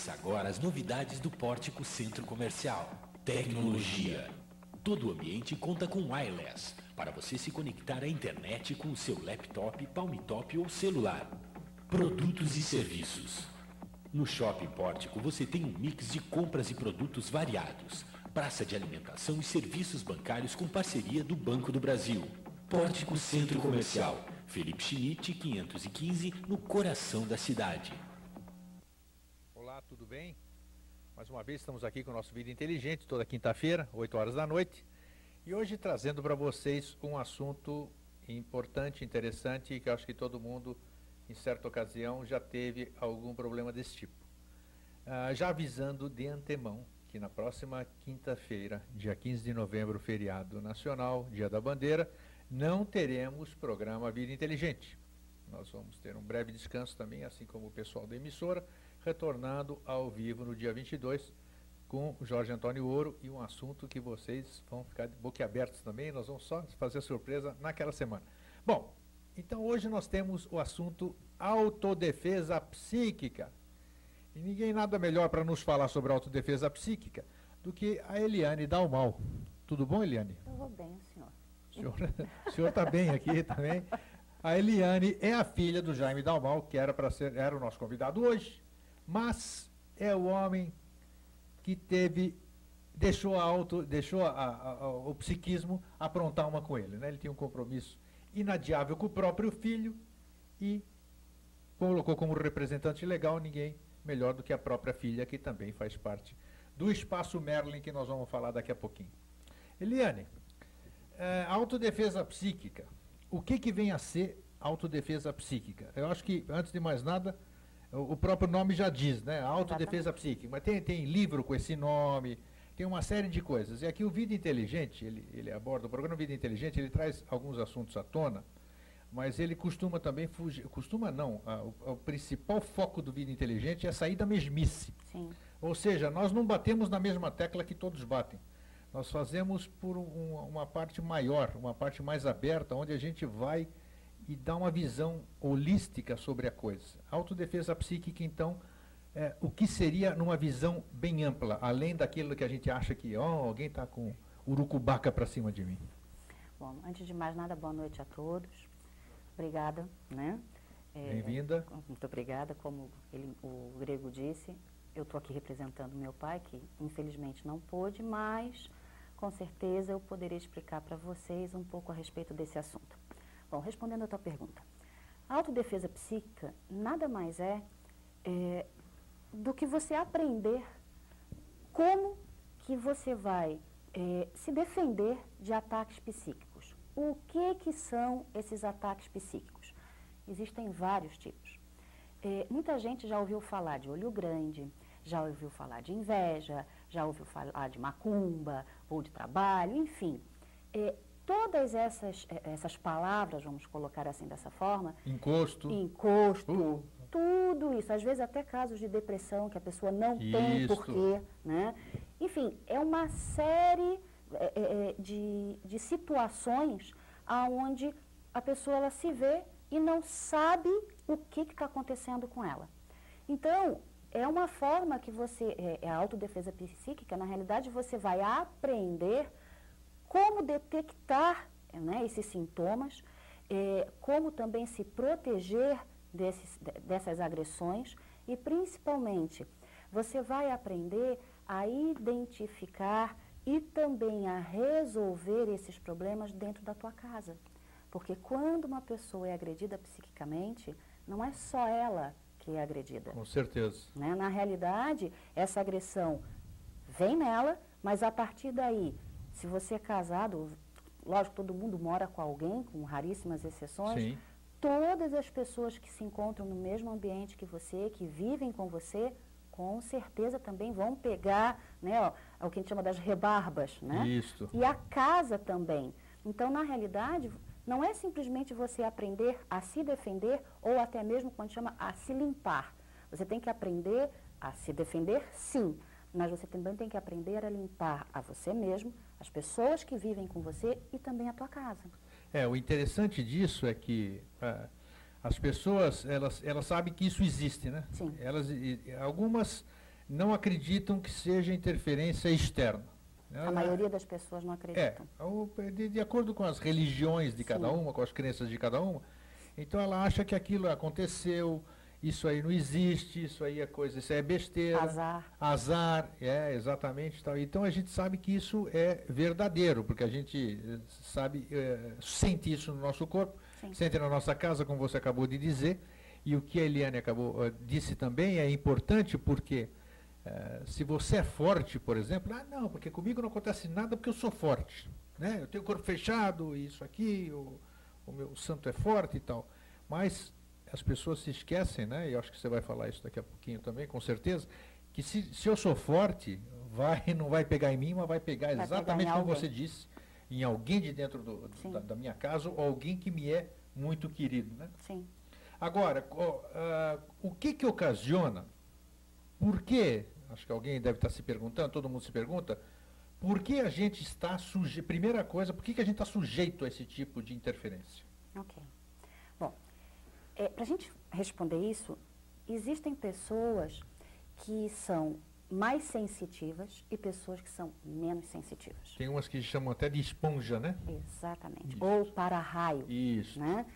Conheça agora as novidades do Pórtico Centro Comercial. Tecnologia. Todo o ambiente conta com wireless para você se conectar à internet com o seu laptop, palmtop ou celular. Produtos e serviços. No Shopping Pórtico você tem um mix de compras e produtos variados. Praça de alimentação e serviços bancários com parceria do Banco do Brasil. Pórtico Centro Comercial. Felipe Schmidt, 515, no coração da cidade tudo bem? Mais uma vez estamos aqui com o nosso Vida Inteligente, toda quinta-feira, 8 horas da noite. E hoje trazendo para vocês um assunto importante, interessante que acho que todo mundo, em certa ocasião, já teve algum problema desse tipo. Ah, já avisando de antemão que na próxima quinta-feira, dia 15 de novembro, feriado nacional, Dia da Bandeira, não teremos programa Vida Inteligente. Nós vamos ter um breve descanso também, assim como o pessoal da emissora retornando ao vivo no dia 22 com Jorge Antônio Ouro e um assunto que vocês vão ficar de boquiabertos também, nós vamos só fazer surpresa naquela semana. Bom, então hoje nós temos o assunto autodefesa psíquica. E ninguém nada melhor para nos falar sobre autodefesa psíquica do que a Eliane Dalmal. Tudo bom, Eliane? Eu vou bem, senhor. O senhor está bem aqui também. A Eliane é a filha do Jaime Dalmal, que era para ser era o nosso convidado hoje mas é o homem que teve deixou, a auto, deixou a, a, a, o psiquismo aprontar uma com ele. Né? Ele tinha um compromisso inadiável com o próprio filho e colocou como representante legal ninguém melhor do que a própria filha, que também faz parte do espaço Merlin, que nós vamos falar daqui a pouquinho. Eliane, é, autodefesa psíquica. O que, que vem a ser autodefesa psíquica? Eu acho que, antes de mais nada, o próprio nome já diz, né? Autodefesa psíquica. Mas tem, tem livro com esse nome, tem uma série de coisas. E aqui o Vida Inteligente, ele, ele aborda, o programa Vida Inteligente, ele traz alguns assuntos à tona, mas ele costuma também fugir, costuma não, a, o, o, principal foco do Vida Inteligente é sair da mesmice. Sim. Ou seja, nós não batemos na mesma tecla que todos batem. Nós fazemos por um, uma parte maior, uma parte mais aberta, onde a gente vai e dá uma visão holística sobre a coisa. Autodefesa psíquica, então, é, o que seria numa visão bem ampla, além daquilo que a gente acha que oh, alguém está com urucubaca para cima de mim? Bom, antes de mais nada, boa noite a todos. Obrigada, né? É, Bem-vinda. Muito obrigada. Como ele, o Grego disse, eu estou aqui representando meu pai, que infelizmente não pôde, mas com certeza eu poderei explicar para vocês um pouco a respeito desse assunto. Bom, respondendo a tua pergunta, a autodefesa psíquica nada mais é, é do que você aprender como que você vai é, se defender de ataques psíquicos. O que que são esses ataques psíquicos? Existem vários tipos. É, muita gente já ouviu falar de olho grande, já ouviu falar de inveja, já ouviu falar de macumba ou de trabalho, enfim. É, todas essas, eh, essas palavras, vamos colocar assim dessa forma. Encosto. Encosto. Uh. Tudo isso, às vezes até casos de depressão que a pessoa não isso. tem porquê, né? Enfim, é uma série é, é, de, de situações aonde a pessoa ela se vê e não sabe o que está acontecendo com ela. Então, é uma forma que você, é, é a autodefesa psíquica, na realidade você vai aprender como detectar né, esses sintomas, é, como também se proteger desses, dessas agressões e, principalmente, você vai aprender a identificar e também a resolver esses problemas dentro da tua casa. Porque quando uma pessoa é agredida psiquicamente, não é só ela que é agredida. Com certeza. Né? Na realidade, essa agressão vem nela, mas a partir daí se você é casado, lógico, todo mundo mora com alguém, com raríssimas exceções, Sim. todas as pessoas que se encontram no mesmo ambiente que você, que vivem com você, com certeza também vão pegar, né, ó, é o que a gente chama das rebarbas, né? Isso. E a casa também. Então, na realidade, não é simplesmente você aprender a se defender ou até mesmo quando chama a se limpar. Você tem que aprender a se defender, sim, mas você também tem que aprender a limpar a você mesmo, as pessoas que vivem com você e também a tua casa. É, o interessante disso é que ah, as pessoas, elas, elas sabem que isso existe, né? Sim. Elas, e, algumas não acreditam que seja interferência externa. A maioria das pessoas não acreditam. É, de, de acordo com as religiões de cada Sim. uma, com as crenças de cada uma, então ela acha que aquilo aconteceu, isso aí não existe, isso aí é coisa, isso aí é besteira. Azar. Azar, é, exatamente. Tal. Então a gente sabe que isso é verdadeiro, porque a gente eh, sabe, eh, sente isso no nosso corpo, Sim. sente na nossa casa, como você acabou de dizer. E o que a Eliane acabou, eh, disse também é importante porque se você é forte, por exemplo, ah não, porque comigo não acontece nada porque eu sou forte. Né? Eu tenho o corpo fechado, isso aqui, o, o meu santo é forte e tal. Mas as pessoas se esquecem, né? E acho que você vai falar isso daqui a pouquinho também, com certeza, que se, se eu sou forte, vai, não vai pegar em mim, mas vai pegar Vai exatamente pegar como você disse, em alguém de dentro do, do- da, da minha casa, ou alguém que me é muito querido, né? Sim. Agora, ah, o que que ocasiona, por que, acho que alguém deve estar se perguntando, todo mundo se pergunta, por que a gente está sujeito, primeira coisa, por que, que a gente está sujeito a esse tipo de interferência? Ok. Bom, para a gente responder isso, existem pessoas que são mais sensitivas e pessoas que são menos sensitivas. Tem umas que chamam até de esponja, né? Exatamente. Isso. Ou para-raio. Isso. Né?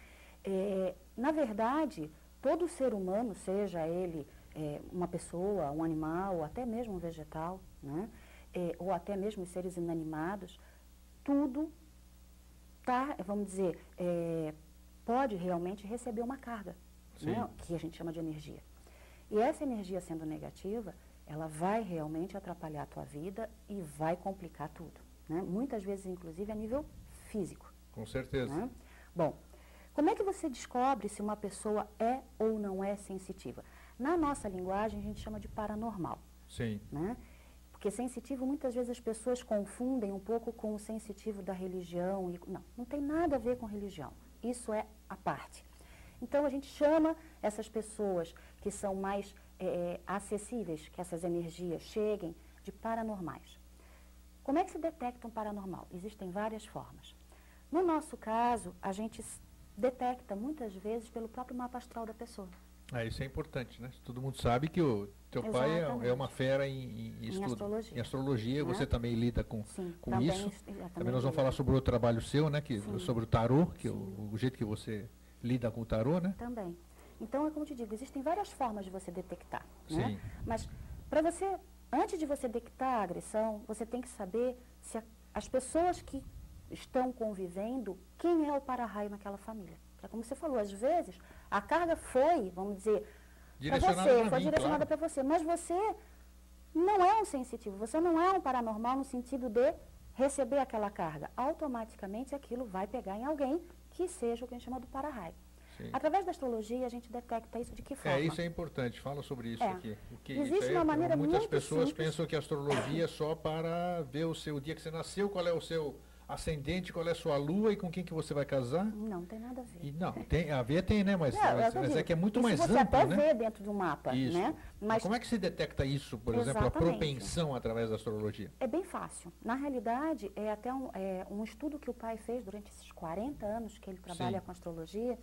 É, na verdade, todo ser humano, seja ele é, uma pessoa, um animal, ou até mesmo um vegetal, né? É, ou até mesmo os seres inanimados, tudo tá, vamos dizer, é, pode realmente receber uma carga, né? Que a gente chama de energia. E essa energia sendo negativa, ela vai realmente atrapalhar a tua vida e vai complicar tudo. Né? Muitas vezes, inclusive, a nível físico. Com certeza. Né? Bom, como é que você descobre se uma pessoa é ou não é sensitiva? Na nossa linguagem, a gente chama de paranormal. Sim. Né? Porque sensitivo, muitas vezes as pessoas confundem um pouco com o sensitivo da religião. E, não, não tem nada a ver com religião. Isso é a parte. Então, a gente chama essas pessoas que são mais eh, acessíveis, que essas energias cheguem, de paranormais. Como é que se detecta um paranormal? Existem várias formas. No nosso caso, a gente detecta muitas vezes pelo próprio mapa astral da pessoa. Ah, isso é importante, né? Todo mundo sabe que o teu pai é, Exatamente. é uma fera em, em, estudo, astrologia. Em astrologia, Né? você também lida com, Sim, com também isso. es- é, também nós vamos falar sobre o trabalho seu, né? Que, Sim. sobre o tarô, que é o, o jeito que você lida com o tarô, né? Também. Então, é como te digo, existem várias formas de você detectar. Né? Sim. Mas, para você, antes de você detectar a agressão, você tem que saber se a- as pessoas que estão convivendo, quem é o para-raio naquela família. É como você falou, às vezes, a carga foi, vamos dizer, para você, foi mim, direcionada claro. para você, mas você não é um sensitivo, você não é um paranormal no sentido de receber aquela carga. Automaticamente aquilo vai pegar em alguém que seja o que a gente chama do para-raio. Através da astrologia, a gente detecta isso de que forma? É, isso é importante. Fala sobre isso É. aqui. Existe isso aí, uma maneira muitas muito pessoas simples. pensam que a astrologia é só para ver o seu dia que você nasceu, qual é o seu ascendente, qual é a sua lua e com quem que você vai casar. Não, tem nada a ver. E, não, tem, a ver tem, né? Mas, Não, mas, é digo, que é muito mais você amplo, até né? vê dentro do mapa, Isso. né? Mas Mas como é que se detecta isso, por exemplo, a Exatamente. propensão através da astrologia? é bem fácil. Na realidade, é até um, é, um estudo que o pai fez durante esses 40 anos que ele trabalha Sim. com astrologia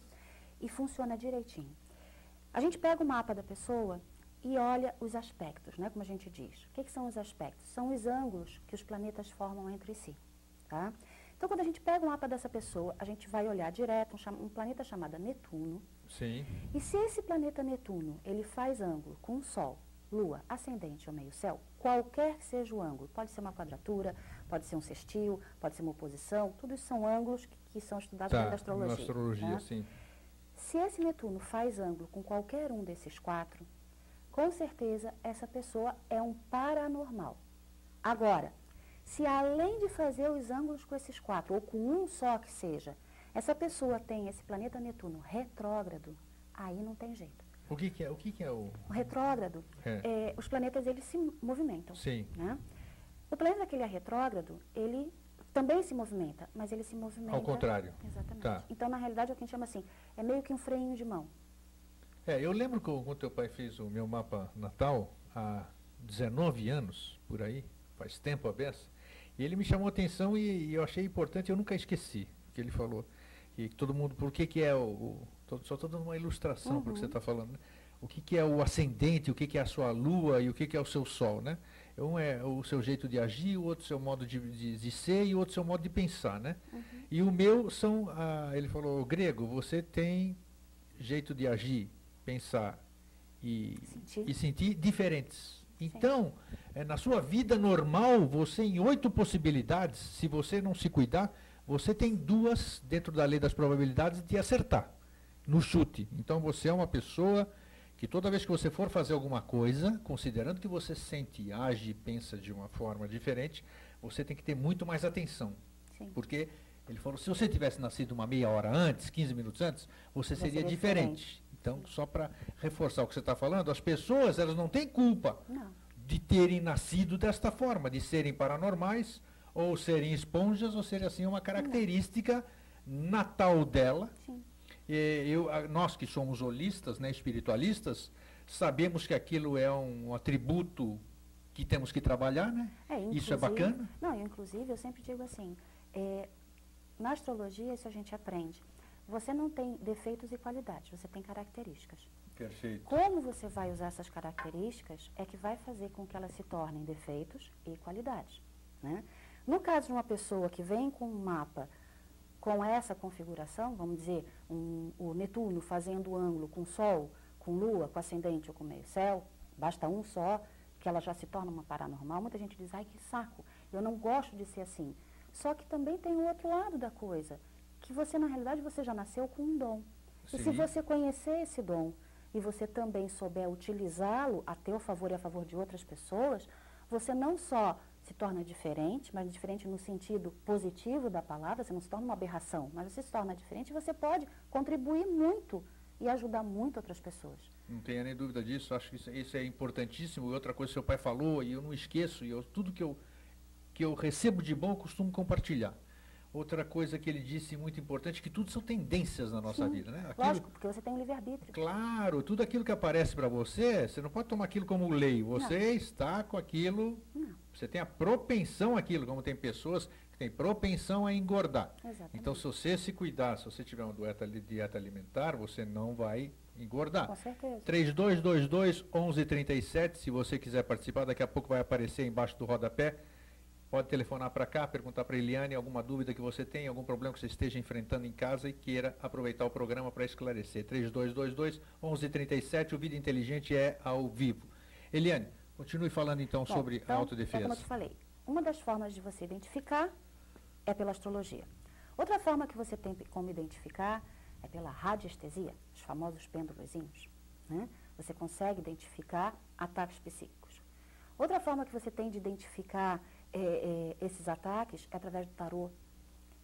e funciona direitinho. A gente pega o mapa da pessoa e olha os aspectos, né, como a gente diz. O que, que são os aspectos? São os ângulos que os planetas formam entre si. Tá? Então, quando a gente pega o mapa dessa pessoa, a gente vai olhar direto um, um planeta chamado Netuno, Sim. E se esse planeta Netuno, ele faz ângulo com o Sol, Lua, ascendente ou meio-céu, qualquer que seja o ângulo, pode ser uma quadratura, pode ser um sextil, pode ser uma oposição, tudo isso são ângulos que, que são estudados Tá, astrologia. na astrologia, né? sim. Se esse Netuno faz ângulo com qualquer um desses quatro, com certeza essa pessoa é um paranormal. Agora, se além de fazer os ângulos com esses quatro, ou com um só que seja, Essa pessoa tem esse planeta Netuno retrógrado, aí não tem jeito. O que, que é o que, que é o... o retrógrado? É. É, os planetas eles se movimentam. Sim. Né? O planeta que ele é retrógrado, ele também se movimenta, mas ele se movimenta. Ao contrário. Exatamente. Tá. Então, na realidade, é o que a gente chama assim, é meio que um freio de mão. É, eu lembro que quando teu pai fez o meu mapa natal, há 19 anos, por aí, faz tempo a beça, e ele me chamou a atenção e, e, eu achei importante, eu nunca esqueci o que ele falou. E todo mundo, por que, que é o. o só estou dando uma ilustração uhum. para o que você está falando. Né? O que, que é o ascendente, o que, que é a sua lua e o que, que é o seu sol, né? Um é o seu jeito de agir, o outro seu modo de, de, de ser e o outro seu modo de pensar, né? Uhum. E o meu são, ah, ele falou, grego, você tem jeito de agir, pensar e sentir, e sentir diferentes. Então, é, na sua vida normal, você em oito possibilidades, se você não se cuidar, você tem duas dentro da lei das probabilidades de acertar no chute. Então você é uma pessoa que toda vez que você for fazer alguma coisa, considerando que você sente, age e pensa de uma forma diferente, você tem que ter muito mais atenção. Sim. Porque ele falou, se você tivesse nascido uma meia hora antes, 15 minutos antes, você, você seria, diferente. diferente. Então, só para reforçar o que você está falando, as pessoas elas não têm culpa não. de terem nascido desta forma, de serem paranormais, ou serem esponjas, ou ser assim uma característica não. natal dela. Eu, nós que somos holistas, né, espiritualistas, sabemos que aquilo é um atributo que temos que trabalhar, né? É, isso é bacana? Não, inclusive, eu sempre digo assim, é, na astrologia isso a gente aprende. Você não tem defeitos e qualidades, você tem características. Perfeito. Como você vai usar essas características é que vai fazer com que elas se tornem defeitos e qualidades. Né? No caso de uma pessoa que vem com um mapa com essa configuração, vamos dizer, um, o Netuno fazendo ângulo com Sol, com Lua, com ascendente ou com meio céu, basta um só, que ela já se torna uma paranormal. Muita gente diz, ai que saco, eu não gosto de ser assim. Só que também tem o outro lado da coisa que você, na realidade, você já nasceu com um dom. Sim. E se você conhecer esse dom e você também souber utilizá-lo a teu favor e a favor de outras pessoas, você não só se torna diferente, mas diferente no sentido positivo da palavra, você não se torna uma aberração, mas você se torna diferente e você pode contribuir muito e ajudar muito outras pessoas. Não tenha nem dúvida disso, acho que isso, isso é importantíssimo. E outra coisa que seu pai falou, e eu não esqueço, e eu, tudo que eu, que eu recebo de bom eu costumo compartilhar. Outra coisa que ele disse muito importante, que tudo são tendências na nossa Sim, vida, né? Aquilo, lógico, porque você tem um livre-arbítrio. Claro, tudo aquilo que aparece para você, você não pode tomar aquilo como lei. Você não. está com aquilo, não. você tem a propensão àquilo, como tem pessoas que têm propensão a engordar. Exatamente. Então, se você se cuidar, se você tiver uma dieta, dieta alimentar, você não vai engordar. Com certeza. 3222 1137, se você quiser participar, daqui a pouco vai aparecer embaixo do rodapé Pode telefonar para cá, perguntar para a Eliane alguma dúvida que você tem, algum problema que você esteja enfrentando em casa e queira aproveitar o programa para esclarecer. 3222-1137, o Vida Inteligente é ao vivo. Eliane, continue falando então Bom, sobre então, a autodefesa. É como eu te falei, uma das formas de você identificar é pela astrologia. Outra forma que você tem como identificar é pela radiestesia, os famosos pêndulozinhos. Né? Você consegue identificar ataques psíquicos. Outra forma que você tem de identificar é, é, esses ataques é através do tarô.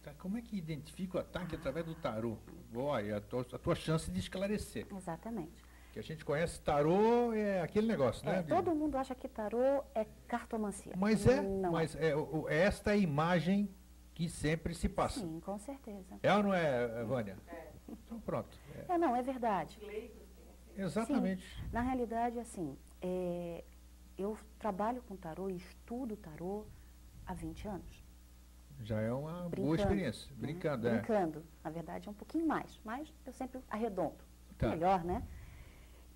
Tá, como é que identifica o ataque ah. através do tarô? Olha, a tua, a tua chance de esclarecer. Exatamente. Que a gente conhece tarô é aquele negócio, né? É, todo mundo acha que tarô é cartomancia. Mas é, não mas é. é esta é a imagem que sempre se passa. Sim, com certeza. É ou não é, Vânia? É. Então pronto. É, é não, é verdade. Exatamente. Sim, na realidade, assim, é, eu trabalho com tarô estudo tarô há 20 anos. Já é uma Brincando, boa experiência. Né? Brincando, é. Brincando. Na verdade, é um pouquinho mais, mas eu sempre arredondo. Tá. Melhor, né?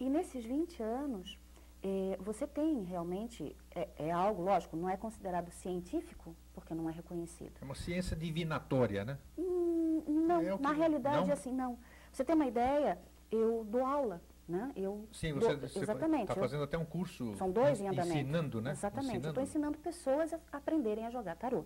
E nesses 20 anos, eh, você tem realmente, é, é, algo, lógico, não é considerado científico, porque não é reconhecido. É uma ciência divinatória, né? Hum, não, é na realidade, não? assim, não. Você tem uma ideia, eu dou aula né? Eu Sim, você. Está fazendo até um curso são dois em andamento. ensinando, né? Exatamente. Estou ensinando pessoas a aprenderem a jogar tarô.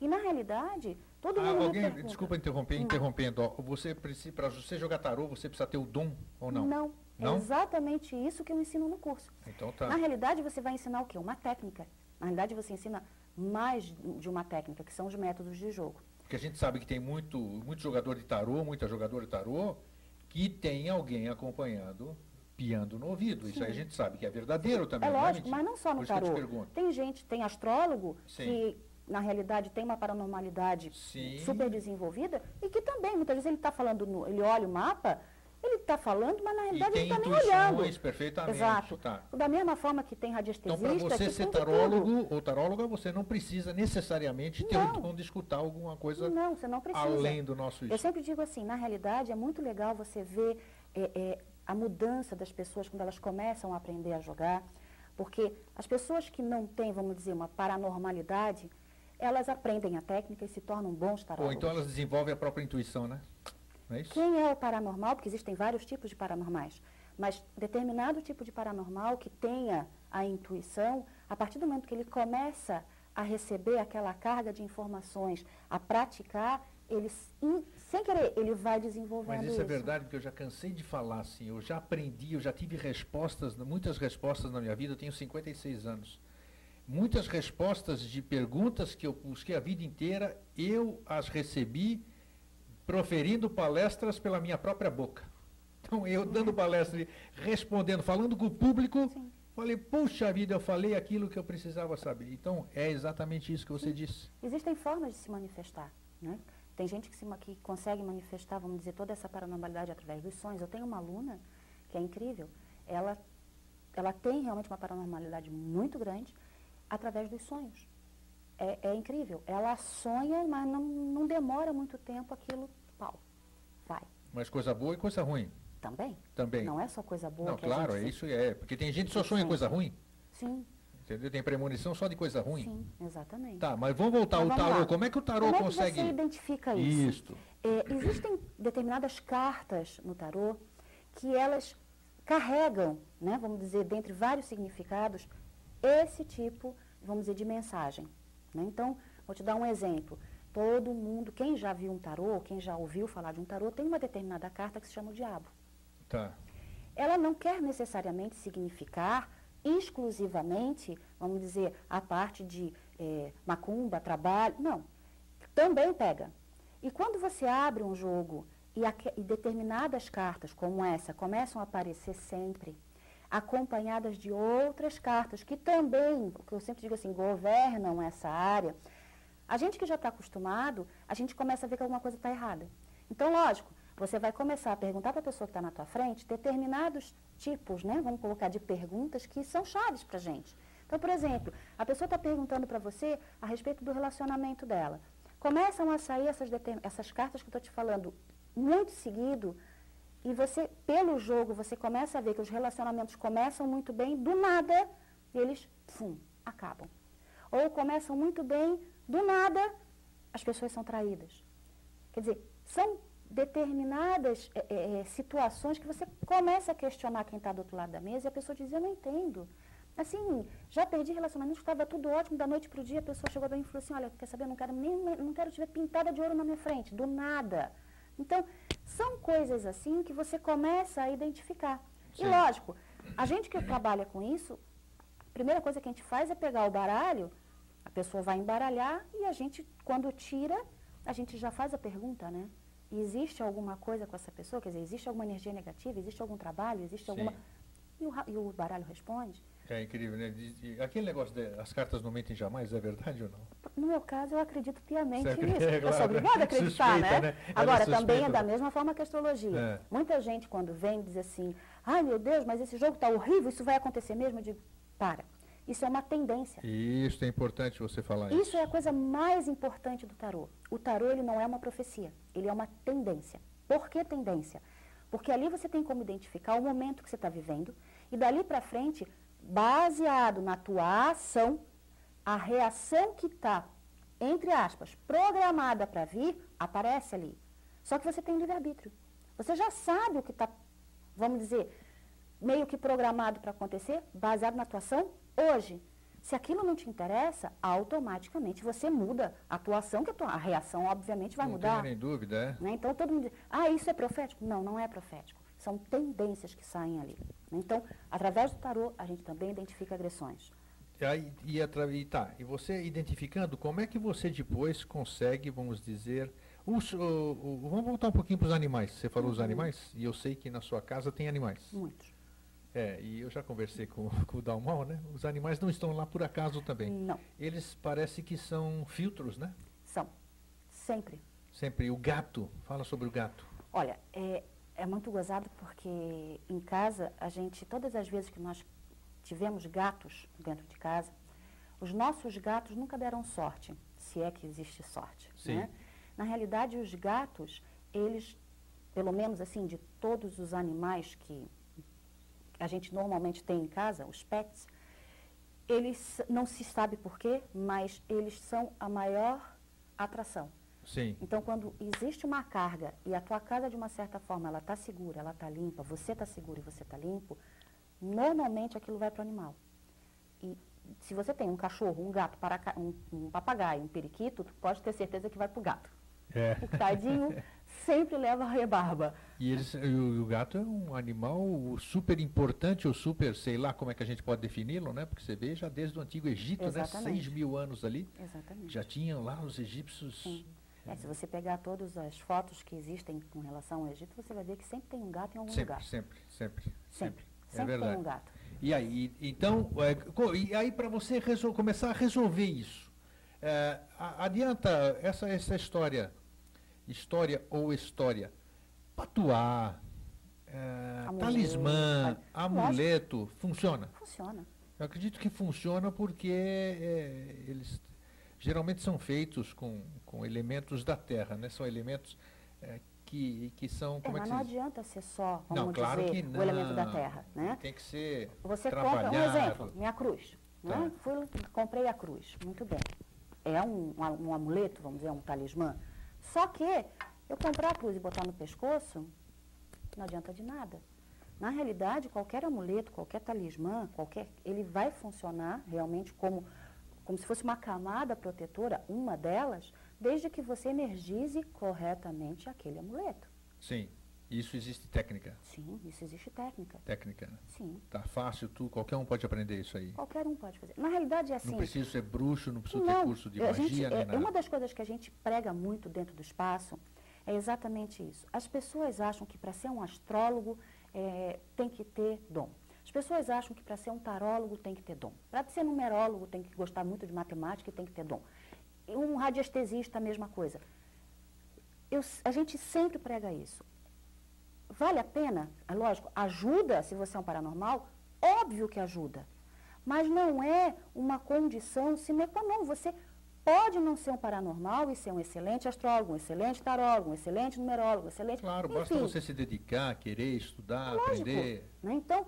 E na realidade, todo ah, mundo. Alguém, desculpa interromper, interrompendo. Ó, você para você jogar tarô, você precisa ter o dom ou não? Não. não? É exatamente isso que eu ensino no curso. Então tá. Na realidade, você vai ensinar o quê? Uma técnica. Na realidade, você ensina mais de uma técnica, que são os métodos de jogo. Porque a gente sabe que tem muito, muito jogador de tarô, muita jogadora de tarô, que tem alguém acompanhando, piando no ouvido. Sim. Isso aí a gente sabe que é verdadeiro também. É, é lógico, mas não só no tarô. Tem gente, tem astrólogo Sim. que na realidade tem uma paranormalidade Sim. super desenvolvida e que também, muitas vezes ele está falando, no, ele olha o mapa, está falando, mas na realidade ele está nem olhando. perfeitamente. Exato. Tá. Da mesma forma que tem radiestesista... Então, para você ser tarólogo ou taróloga, você não precisa necessariamente ter não. o dom de escutar alguma coisa não, você não precisa. além do nosso Eu sempre digo assim, na realidade é muito legal você ver é, é, a mudança das pessoas quando elas começam a aprender a jogar, porque as pessoas que não têm, vamos dizer, uma paranormalidade, elas aprendem a técnica e se tornam bons tarólogos. Ou então elas desenvolvem a própria intuição, né? É Quem é o paranormal? Porque existem vários tipos de paranormais. Mas determinado tipo de paranormal que tenha a intuição, a partir do momento que ele começa a receber aquela carga de informações, a praticar, ele, sem querer, ele vai desenvolvendo Mas isso, isso, é verdade, porque eu já cansei de falar assim, eu já aprendi, eu já tive respostas, muitas respostas na minha vida, eu tenho 56 anos. Muitas respostas de perguntas que eu busquei a vida inteira, eu as recebi proferindo palestras pela minha própria boca. Então, eu dando palestra, respondendo, falando com o público, Sim. falei, puxa vida, eu falei aquilo que eu precisava saber. Então, é exatamente isso que você Sim. disse. Existem formas de se manifestar, né? Tem gente que, se, que consegue manifestar, vamos dizer, toda essa paranormalidade através dos sonhos. Eu tenho uma aluna que é incrível. Ela, ela tem realmente uma paranormalidade muito grande através dos sonhos é, é incrível. Ela sonha, mas não, não demora muito tempo aquilo, pau, vai. Mas coisa boa e coisa ruim? Também. Também. Não é só coisa boa. Não, claro, é isso é. Porque tem gente que só sonha coisa ruim. Sim. Entendeu? Tem premonição só de coisa ruim. Sim, exatamente. Tá, mas vamos voltar ao tarô. Lá. Como é que o tarô Como consegue. É que você identifica isso? Isso. É, existem determinadas cartas no tarô que elas carregam, né, vamos dizer, dentre vários significados, esse tipo, vamos dizer, de mensagem. Né? Então, vou te dar um exemplo. Todo mundo, quem já viu um tarô, quem já ouviu falar de um tarô, tem uma determinada carta que se chama o diabo. Tá. Ela não quer necessariamente significar exclusivamente, vamos dizer, a parte de é, macumba, trabalho. Não. Também pega. E quando você abre um jogo e, a, e determinadas cartas como essa começam a aparecer sempre, acompanhadas de outras cartas que também, o que eu sempre digo assim, governam essa área. A gente que já está acostumado, a gente começa a ver que alguma coisa está errada. Então, lógico, você vai começar a perguntar para a pessoa que está na tua frente determinados tipos, né, vamos colocar de perguntas que são chaves para a gente. Então, por exemplo, a pessoa está perguntando para você a respeito do relacionamento dela. Começam a sair essas, essas cartas que eu estou te falando muito seguido, e você, pelo jogo, você começa a ver que os relacionamentos começam muito bem, do nada, eles, fum, acabam. Ou começam muito bem, do nada, as pessoas são traídas. Quer dizer, são determinadas é, é, é situações que você começa a questionar quem está do outro lado da mesa e a pessoa diz, eu não entendo. Assim, já perdi relacionamento, estava tudo ótimo, da noite para o dia a pessoa chegou para mim e falou assim, olha, quer saber, eu não quero, nem, não quero te ver pintada de ouro na minha frente, do nada. Então, são coisas assim que você começa a identificar. Sim. E lógico, a gente que trabalha com isso, a primeira coisa que a gente faz é pegar o baralho, a pessoa vai embaralhar e a gente, quando tira, a gente já faz a pergunta, né? Existe alguma coisa com essa pessoa? Quer dizer, existe alguma energia negativa? Existe algum trabalho? Existe Sim. alguma. E o, e o baralho responde. É incrível, né? Aquele negócio de as cartas não mentem jamais, é verdade ou não? No meu caso, eu acredito piamente nisso. É, claro. Eu sou obrigada a acreditar, suspeita, né? né? Agora, também é da mesma forma que a astrologia. É. Muita gente, quando vem, diz assim, ai meu Deus, mas esse jogo está horrível, isso vai acontecer mesmo? Eu digo, para. Isso é uma tendência. Isso é importante você falar isso. Isso é a coisa mais importante do tarô. O tarô, ele não é uma profecia, ele é uma tendência. Por que tendência? Porque ali você tem como identificar o momento que você está vivendo e dali para frente baseado na tua ação, a reação que está, entre aspas, programada para vir, aparece ali. Só que você tem livre-arbítrio. Você já sabe o que está, vamos dizer, meio que programado para acontecer, baseado na tua ação hoje. Se aquilo não te interessa, automaticamente você muda a atuação, que a, tua, a reação, obviamente, vai não mudar. Não nem dúvida, é? Né? Então, todo mundo diz, ah, isso é profético? Não, não é profético. São tendências que saem ali. Então, através do tarô, a gente também identifica agressões. aí, e, e, tá, e você identificando, como é que você depois consegue, vamos dizer, os, o, o, vamos voltar um pouquinho para os animais. Você falou uhum. os animais, e eu sei que na sua casa tem animais. Muitos. É, e eu já conversei com, com o Dalmau, né? Os animais não estão lá por acaso também. Não. Eles parece que são filtros, né? São. Sempre. Sempre. O gato, fala sobre o gato. Olha, é, é muito gozado porque em casa, a gente, todas as vezes que nós tivemos gatos dentro de casa, os nossos gatos nunca deram sorte, se é que existe sorte. Sim. Né? Na realidade, os gatos, eles, pelo menos assim, de todos os animais que a gente normalmente tem em casa, os pets, eles não se sabe por quê, mas eles são a maior atração. Sim. Então, quando existe uma carga e a tua casa, de uma certa forma, ela está segura, ela está limpa, você está seguro e você está limpo, normalmente aquilo vai para o animal. E se você tem um cachorro, um gato, um, um papagaio, um periquito, pode ter certeza que vai para o gato. É. O tadinho sempre leva a rebarba. E eles, o, o, gato é um animal super importante, ou super, sei lá como é que a gente pode defini-lo, né? Porque você vê já desde o Antigo Egito, Exatamente. né? Seis mil anos ali. Exatamente. Já tinham lá os egípcios. Sim. É, se você pegar todas as fotos que existem com relação ao Egito, você vai ver que sempre tem um gato em algum sempre, lugar. Sempre, sempre, sempre. Sempre, é verdade. tem um gato. E aí, então, é, e aí para você começar a resolver isso, é, adianta essa, essa história, história ou história, patuar, é, talismã, amuleto, funciona? Funciona. Eu acredito que funciona porque é, eles geralmente são feitos com, com elementos da terra, né? São elementos é, que, que são. É, é, mas não adianta ser só, vamos não, claro dizer, que não. o elemento da terra. Né? Tem que ser. Você trabalhado. compra, um exemplo, minha cruz. Tá. Né? Fui, comprei a cruz, muito bem. É um, um, um amuleto, vamos dizer, um talismã. Só que eu comprar a cruz e botar no pescoço, não adianta de nada. Na realidade, qualquer amuleto, qualquer talismã, qualquer, ele vai funcionar realmente como, como se fosse uma camada protetora, uma delas, desde que você energize corretamente aquele amuleto. Sim. Isso existe técnica? Sim, isso existe técnica. Técnica? Sim. Tá fácil, tu, qualquer um pode aprender isso aí? Qualquer um pode fazer. Na realidade é assim... Não preciso ser bruxo, não preciso não, ter curso de magia, gente, nem é, nada. Uma das coisas que a gente prega muito dentro do espaço é exatamente isso. As pessoas acham que para ser um astrólogo é, tem que ter dom. As pessoas acham que para ser um tarólogo tem que ter dom. Para ser numerólogo tem que gostar muito de matemática e tem que ter dom. E um radiestesista, a mesma coisa. Eu, a gente sempre prega isso. Vale a pena? É lógico, ajuda se você é um paranormal? Óbvio que ajuda. Mas não é uma condição sine qua non. Você pode não ser um paranormal e ser um excelente astrólogo, um excelente tarólogo, um excelente numerólogo, um excelente... Claro, enfim, basta você se dedicar, querer estudar, lógico, aprender. Né? Então,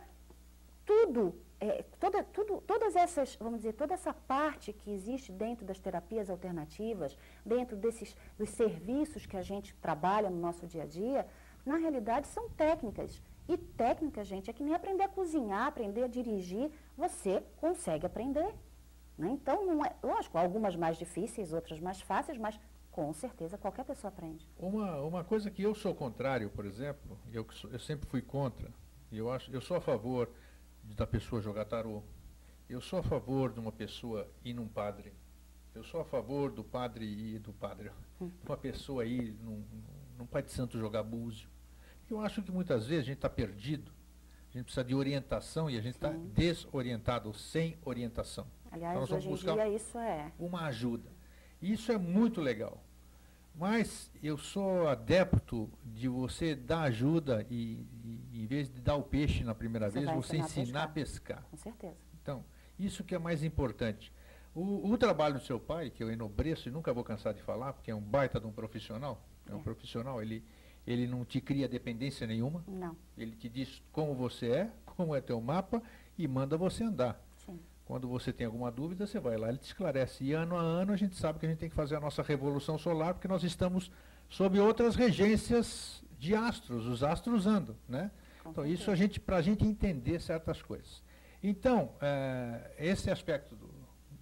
tudo, é, toda, tudo, todas essas, vamos dizer, toda essa parte que existe dentro das terapias alternativas, dentro desses, dos serviços que a gente trabalha no nosso dia a dia, na realidade são técnicas. E técnica, gente, é que nem aprender a cozinhar, aprender a dirigir, você consegue aprender. Né? Então, não é, lógico, algumas mais difíceis, outras mais fáceis, mas com certeza qualquer pessoa aprende. Uma, uma coisa que eu sou contrário, por exemplo, eu, eu sempre fui contra, eu, acho, eu sou a favor da pessoa jogar tarô, eu sou a favor de uma pessoa ir num padre, eu sou a favor do padre ir do padre, hum. uma pessoa ir num, num pai de santo jogar búzio. Eu acho que muitas vezes a gente está perdido, a gente precisa de orientação e a gente está desorientado, sem orientação. Aliás, então, hoje em dia isso é. Uma ajuda. Isso é muito legal. Mas eu sou adepto de você dar ajuda e, e em vez de dar o peixe na primeira você vez, você ensinar, ensinar a pescar. Com certeza. Então, isso que é mais importante. O, o, trabalho do seu pai, que eu enobreço e nunca vou cansar de falar, porque é um baita de um profissional, é um é. profissional, ele, ele não te cria dependência nenhuma. Não. Ele te diz como você é, como é teu mapa e manda você andar. Sim. Quando você tem alguma dúvida, você vai lá, ele te esclarece. E ano a ano a gente sabe que a gente tem que fazer a nossa revolução solar, porque nós estamos sob outras regências de astros, os astros andam, né? Com então certeza. isso a gente, para a gente entender certas coisas. Então, é, esse aspecto do,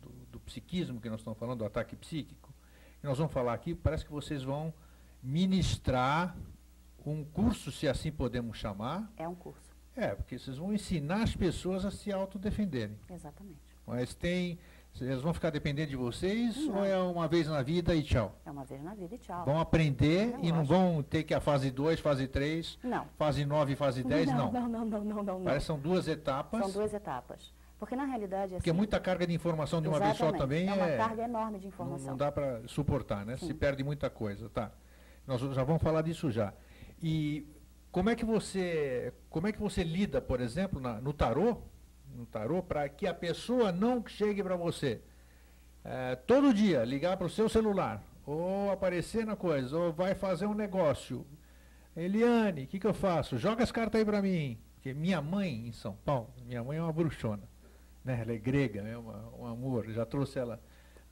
do, do, psiquismo que nós estamos falando, do ataque psíquico, que nós vamos falar aqui, parece que vocês vão ministrar um curso, se assim podemos chamar. É um curso. É, porque vocês vão ensinar as pessoas a se autodefenderem. Exatamente. Mas tem. Eles vão ficar dependendo de vocês Não. ou é uma vez na vida e tchau? É uma vez na vida e tchau. Vão aprender É e não vão ter que a fase 2, fase 3, Não. fase 9 e fase 10, não. Não, não, não, não, não. não. Parece que são duas etapas. São duas etapas. Porque na realidade, Porque assim, muita carga de informação de uma vez só também é uma é. carga enorme de Não, informação. não dá para suportar, né? Se Sim. perde muita coisa, tá? Nós já vamos falar disso já. E como é que você, como é que você lida, por exemplo, na- no tarô, no tarô, para que a pessoa não chegue para você eh, todo dia, ligar para o seu celular, ou aparecer na coisa, ou vai fazer um negócio. Eliane, o que, que eu faço? Joga as cartas aí para mim. Porque minha mãe em São Paulo, minha mãe é uma bruxona. Né? Ela é grega, é uma, um amor. Já trouxe ela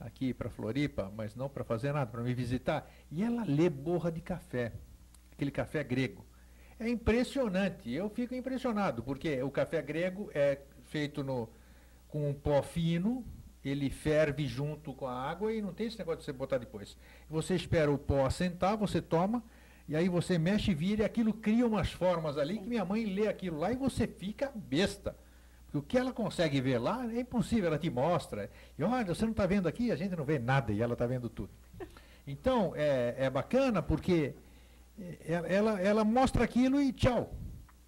aqui para Floripa, mas não para fazer nada, para me visitar. E ela lê borra de café, aquele café grego. É impressionante, eu fico impressionado, porque o café grego é feito no, com um pó fino, ele ferve junto com a água e não tem esse negócio de você botar depois. Você espera o pó assentar, você toma, e aí você mexe e vira, e aquilo cria umas formas ali que minha mãe lê aquilo lá e você fica besta. Porque o que ela consegue ver lá é impossível, ela te mostra. E olha, você não está vendo aqui, a gente não vê nada e ela está vendo tudo. Então, é, é bacana porque é, ela, ela mostra aquilo e tchau.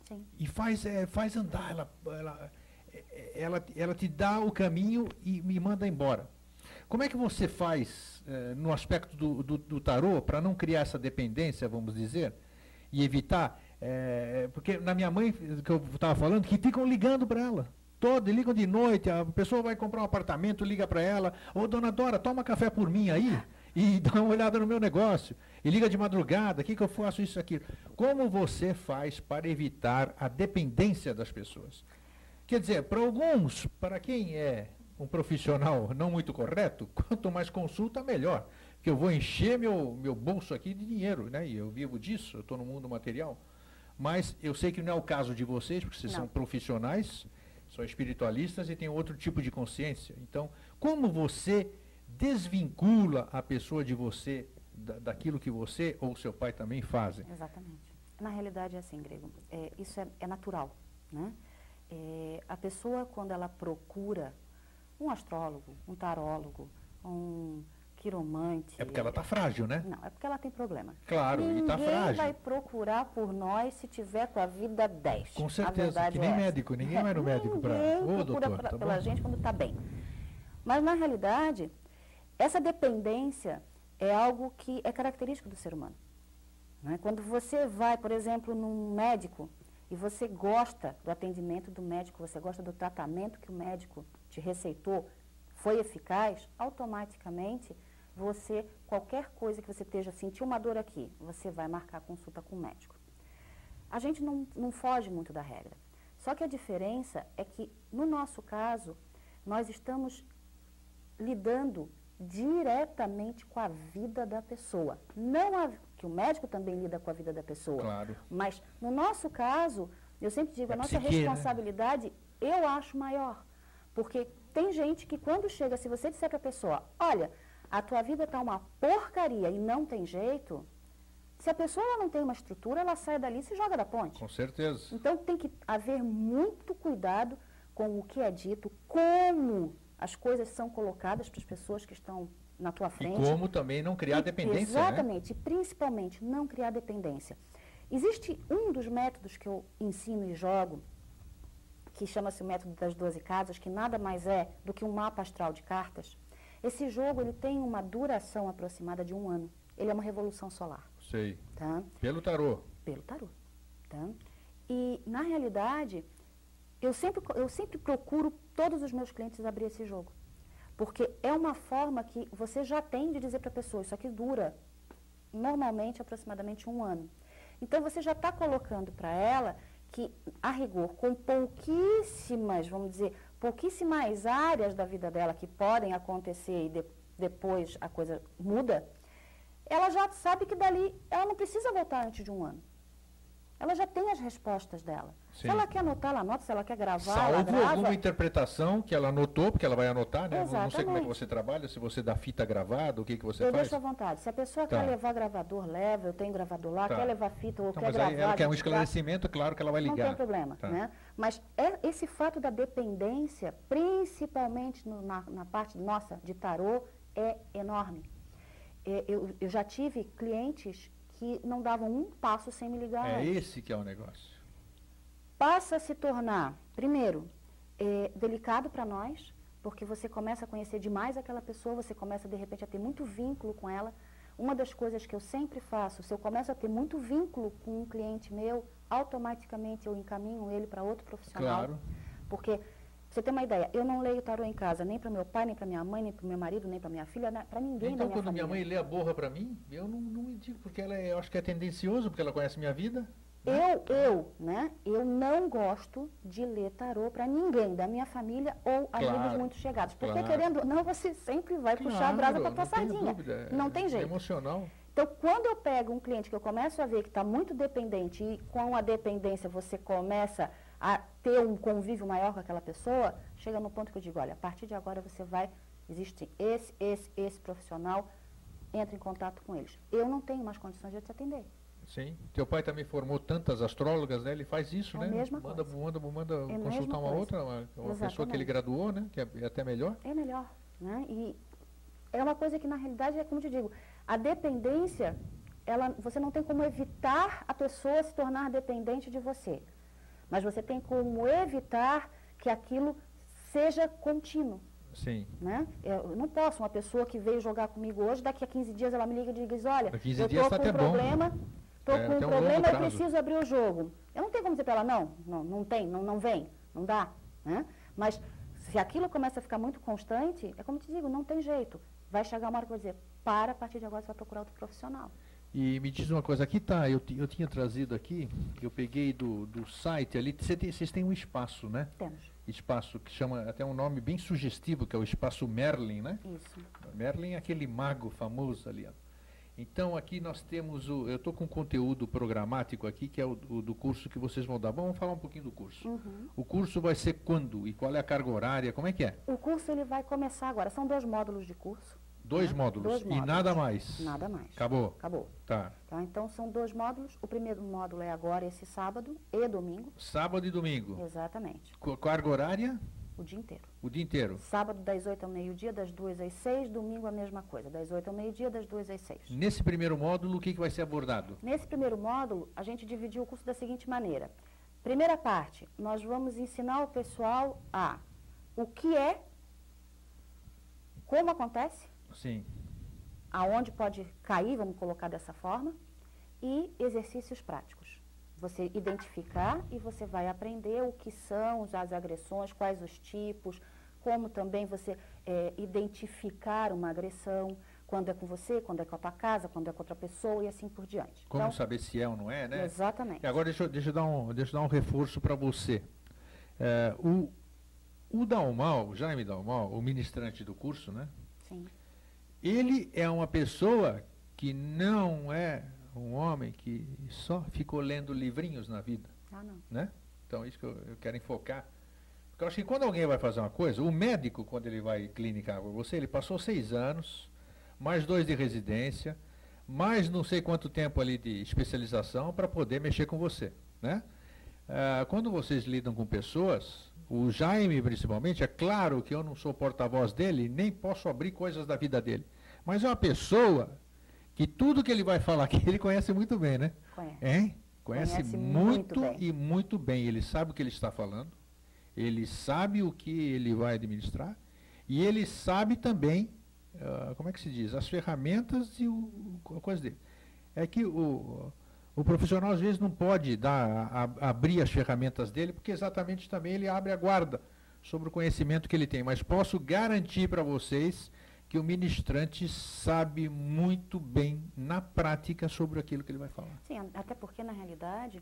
Sim. E faz, é, faz andar, ela, ela, ela, ela te dá o caminho e me manda embora. Como é que você faz eh, no aspecto do, do, do tarô para não criar essa dependência, vamos dizer, e evitar? eh, porque na minha mãe, que eu estava falando, que ficam ligando para ela. Todo, ligam de noite, a pessoa vai comprar um apartamento, liga para ela, ô dona Dora, toma café por mim aí e dá uma olhada no meu negócio. E liga de madrugada, o que, que eu faço isso aqui? Como você faz para evitar a dependência das pessoas? Quer dizer, para alguns, para quem é um profissional não muito correto, quanto mais consulta, melhor. Porque eu vou encher meu, meu bolso aqui de dinheiro, né? E eu vivo disso, eu estou no mundo material. Mas eu sei que não é o caso de vocês, porque vocês Não. são profissionais, são espiritualistas e têm outro tipo de consciência. Então, como você desvincula a pessoa de você da, daquilo que você ou seu pai também fazem? Exatamente. Na realidade é assim, Grego, é, isso é, é natural, né? É, a pessoa, quando ela procura um astrólogo, um tarólogo, um quiromante... É porque ela está frágil, né? Não, é porque ela tem problema. Claro, e Ninguém está frágil. vai procurar por nós se tiver com a vida 10. Com certeza, que nem é médico, ninguém vai no médico Ninguém Ô, procura doutor, pra- tá pela bom? gente quando está bem. Mas, na realidade, essa dependência é algo que é característico do ser humano. né? Quando você vai, por exemplo, num médico e você gosta do atendimento do médico, você gosta do tratamento que o médico te receitou, foi eficaz, automaticamente você, qualquer coisa que você esteja sentindo uma dor aqui, você vai marcar consulta com o médico. A gente não, não foge muito da regra. Só que a diferença é que, no nosso caso, nós estamos lidando diretamente com a vida da pessoa. Não a, que o médico também lida com a vida da pessoa. Claro. Mas, no nosso caso, eu sempre digo, É a nossa psique, né? responsabilidade, eu acho maior. Porque tem gente que quando chega, se você disser para a pessoa, olha, a tua vida está uma porcaria e não tem jeito, se a pessoa não tem uma estrutura, ela sai dali e se joga da ponte. Com certeza. Então tem que haver muito cuidado com o que é dito, como as coisas são colocadas para as pessoas que estão na tua E frente. como também não criar E- dependência, né? Exatamente, e principalmente não criar dependência. Existe um dos métodos que eu ensino e jogo, que chama-se o método das 12 casas, que nada mais é do que um mapa astral de cartas. Esse jogo ele tem uma duração aproximada de um ano. Ele é uma revolução solar, Sei. tá? Pelo tarô. pelo tarô. Tá? E, na realidade, eu sempre, eu sempre procuro todos os meus clientes abrir esse jogo. Porque é uma forma que você já tem de dizer para a pessoa, isso aqui dura normalmente aproximadamente um ano. Então, você já está colocando para ela que, a rigor, com pouquíssimas, vamos dizer, pouquíssimas áreas da vida dela que podem acontecer e de- depois a coisa muda, ela já sabe que dali ela não precisa voltar antes de um ano. Ela já tem as respostas dela. Sim. Se ela quer anotar, ela anota. Se ela quer gravar, ela Salvo grava. alguma interpretação que ela anotou, porque ela vai anotar, né? Não- Não sei como é que Exatamente. você trabalha, se você dá fita gravada, o que, que você eu faz. deixo à vontade. Se a pessoa Tá. quer levar gravador, leva. Eu tenho gravador lá. Tá. Quer levar fita ou Então, quer mas gravar. aí ela quer um esclarecimento, claro que ela vai Não ligar. tem problema, Tá. né? Mas é esse fato da dependência, principalmente no- na, na parte nossa de tarô, é enorme. É, eu, eu já tive clientes que não davam um passo sem me ligar. É antes. esse que é o negócio. Passa a se tornar, primeiro, é, delicado para nós, porque você começa a conhecer demais aquela pessoa, você começa de repente a ter muito vínculo com ela. Uma das coisas que eu sempre faço, se eu começo a ter muito vínculo com um cliente meu, automaticamente eu encaminho ele para outro profissional. Claro. Porque, você ter uma ideia, eu não leio tarô em casa, nem para meu pai, nem para minha mãe, nem para meu marido, nem para minha filha, para ninguém Então, quando família. minha mãe lê a borra pra mim, eu não, não me digo, porque ela é, eu acho que é tendencioso, porque ela conhece minha vida. Eu, eu, né? Eu não gosto de ler tarô para ninguém da minha família ou amigos Claro, muito chegados. Porque, claro. querendo ou não, você sempre vai puxar a brasa para tua sardinha. dúvida, é- Não tem É jeito. emocional. Então, quando eu pego um cliente que eu começo a ver que está muito dependente e com a dependência você começa a ter um convívio maior com aquela pessoa, chega no ponto que eu digo, olha, a partir de agora você vai, existe esse, esse, esse profissional, entra em contato com eles. Eu não tenho mais condições de te atender. Sim. Teu pai também formou tantas astrólogas, né? Ele faz isso, É né? mesma manda, manda, manda É consultar uma coisa. outra, uma, uma pessoa que ele Exatamente. graduou, né? Que é, é até melhor. É melhor, né? E é uma coisa que na realidade é como eu te digo, a dependência, ela, você não tem como evitar a pessoa se tornar dependente de você, mas você tem como evitar que aquilo seja contínuo. Sim. Né? Eu não posso, uma pessoa que veio jogar comigo hoje, daqui a 15 dias ela me liga e diz, olha, Daqui 15 eu tô tá com um problema, tô É, com um problema, eu preciso abrir o jogo. Eu não tenho como dizer para ela, não, não, não tem, não, não vem, não dá. Né? Mas se aquilo começa a ficar muito constante, é como eu te digo, não tem jeito. Vai chegar uma hora que eu vou dizer, para, a partir de agora você vai procurar outro profissional. E me diz uma coisa, aqui tá, eu, eu tinha trazido aqui, eu peguei do, do site ali, cê tem- vocês têm um espaço, né? Temos. Espaço que chama até um nome bem sugestivo, que é o espaço Merlin, né? Isso. Merlin é aquele mago famoso ali. Ó. Então aqui nós temos o. Eu estou com conteúdo programático aqui, que é o, o do curso que vocês vão dar. Vamos falar um pouquinho do curso. Uhum. O curso vai ser quando? E qual é a carga horária? Como é que é? O curso ele vai começar agora. São dois módulos de curso. Dois né? módulos. Dois E módulos. nada mais. Nada mais. Acabou. Acabou. Tá. Tá? Então são dois módulos. O primeiro módulo é agora, esse sábado e domingo. Sábado e domingo. Exatamente. Co- Carga horária? O dia inteiro. O dia inteiro. Sábado, das 8 ao meio-dia, das 2 às 6. Domingo, a mesma coisa. Das 8 ao meio-dia, das 2 às 6. Nesse primeiro módulo, o que, que vai ser abordado? Nesse primeiro módulo, a gente dividiu o curso da seguinte maneira. Primeira parte, nós vamos ensinar o pessoal a o que é, como acontece, Sim. aonde pode cair, vamos colocar dessa forma, e exercícios práticos. Você identificar e você vai aprender o que são as agressões, quais os tipos, como também você eh, identificar uma agressão, quando é com você, quando é com a tua casa, quando é com outra pessoa e assim por diante. Como Então, saber se é ou não é, né? Exatamente. E agora deixa, eu- deixa, eu dar um, deixa eu dar um reforço para você. É, o, o Dalmal, o Jaime Dalmal, o ministrante do curso, né? Sim. Ele é uma pessoa que não é um homem que só ficou lendo livrinhos na vida, Ah, não. né? Então, isso que eu, eu quero enfocar. Porque eu acho que quando alguém vai fazer uma coisa, o médico, quando ele vai clinicar com você, ele passou seis anos, mais dois de residência, mais não sei quanto tempo ali de especialização para poder mexer com você, né? Ah, quando vocês lidam com pessoas, o Jaime principalmente, é claro que eu não sou porta-voz dele, nem posso abrir coisas da vida dele. Mas é uma pessoa que tudo que ele vai falar aqui, ele conhece muito bem, né? Conhece. Hein? Conhece, Conhece muito, muito e muito bem. Ele sabe o que ele está falando, ele sabe o que ele vai administrar, e ele sabe também, ah, como é que se diz, as ferramentas e o, a coisa dele. É que o, o profissional às vezes não pode dar, a- abrir as ferramentas dele, porque exatamente também ele abre a guarda sobre o conhecimento que ele tem. Mas posso garantir para vocês que o ministrante sabe muito bem, na prática, sobre aquilo que ele vai falar. Sim, até porque, na realidade,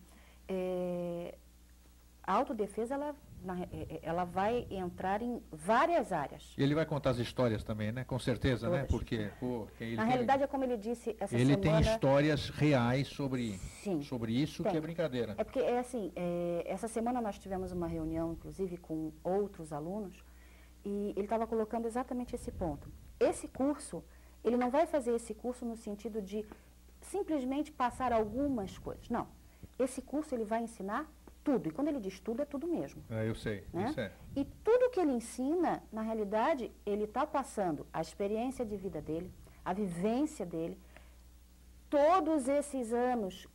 é, a autodefesa, ela, é, é, ela vai entrar em várias áreas. E ele vai contar as histórias também, né? Com certeza, né? Todas. né? Porque, pô, ele Na realidade, é como ele disse essa ele semana... Ele tem histórias reais sobre, Sim, sobre isso, tem. que é brincadeira. É porque, é assim, é, essa semana nós tivemos uma reunião, inclusive, com outros alunos, e ele estava colocando exatamente esse ponto. Esse curso, ele não vai fazer esse curso no sentido de simplesmente passar algumas coisas. Não. Esse curso, ele vai ensinar tudo. E quando ele diz tudo, é tudo mesmo. É, eu sei. Né? Isso é. E tudo que ele ensina, na realidade, ele está passando a experiência de vida dele, a vivência dele, todos esses anos,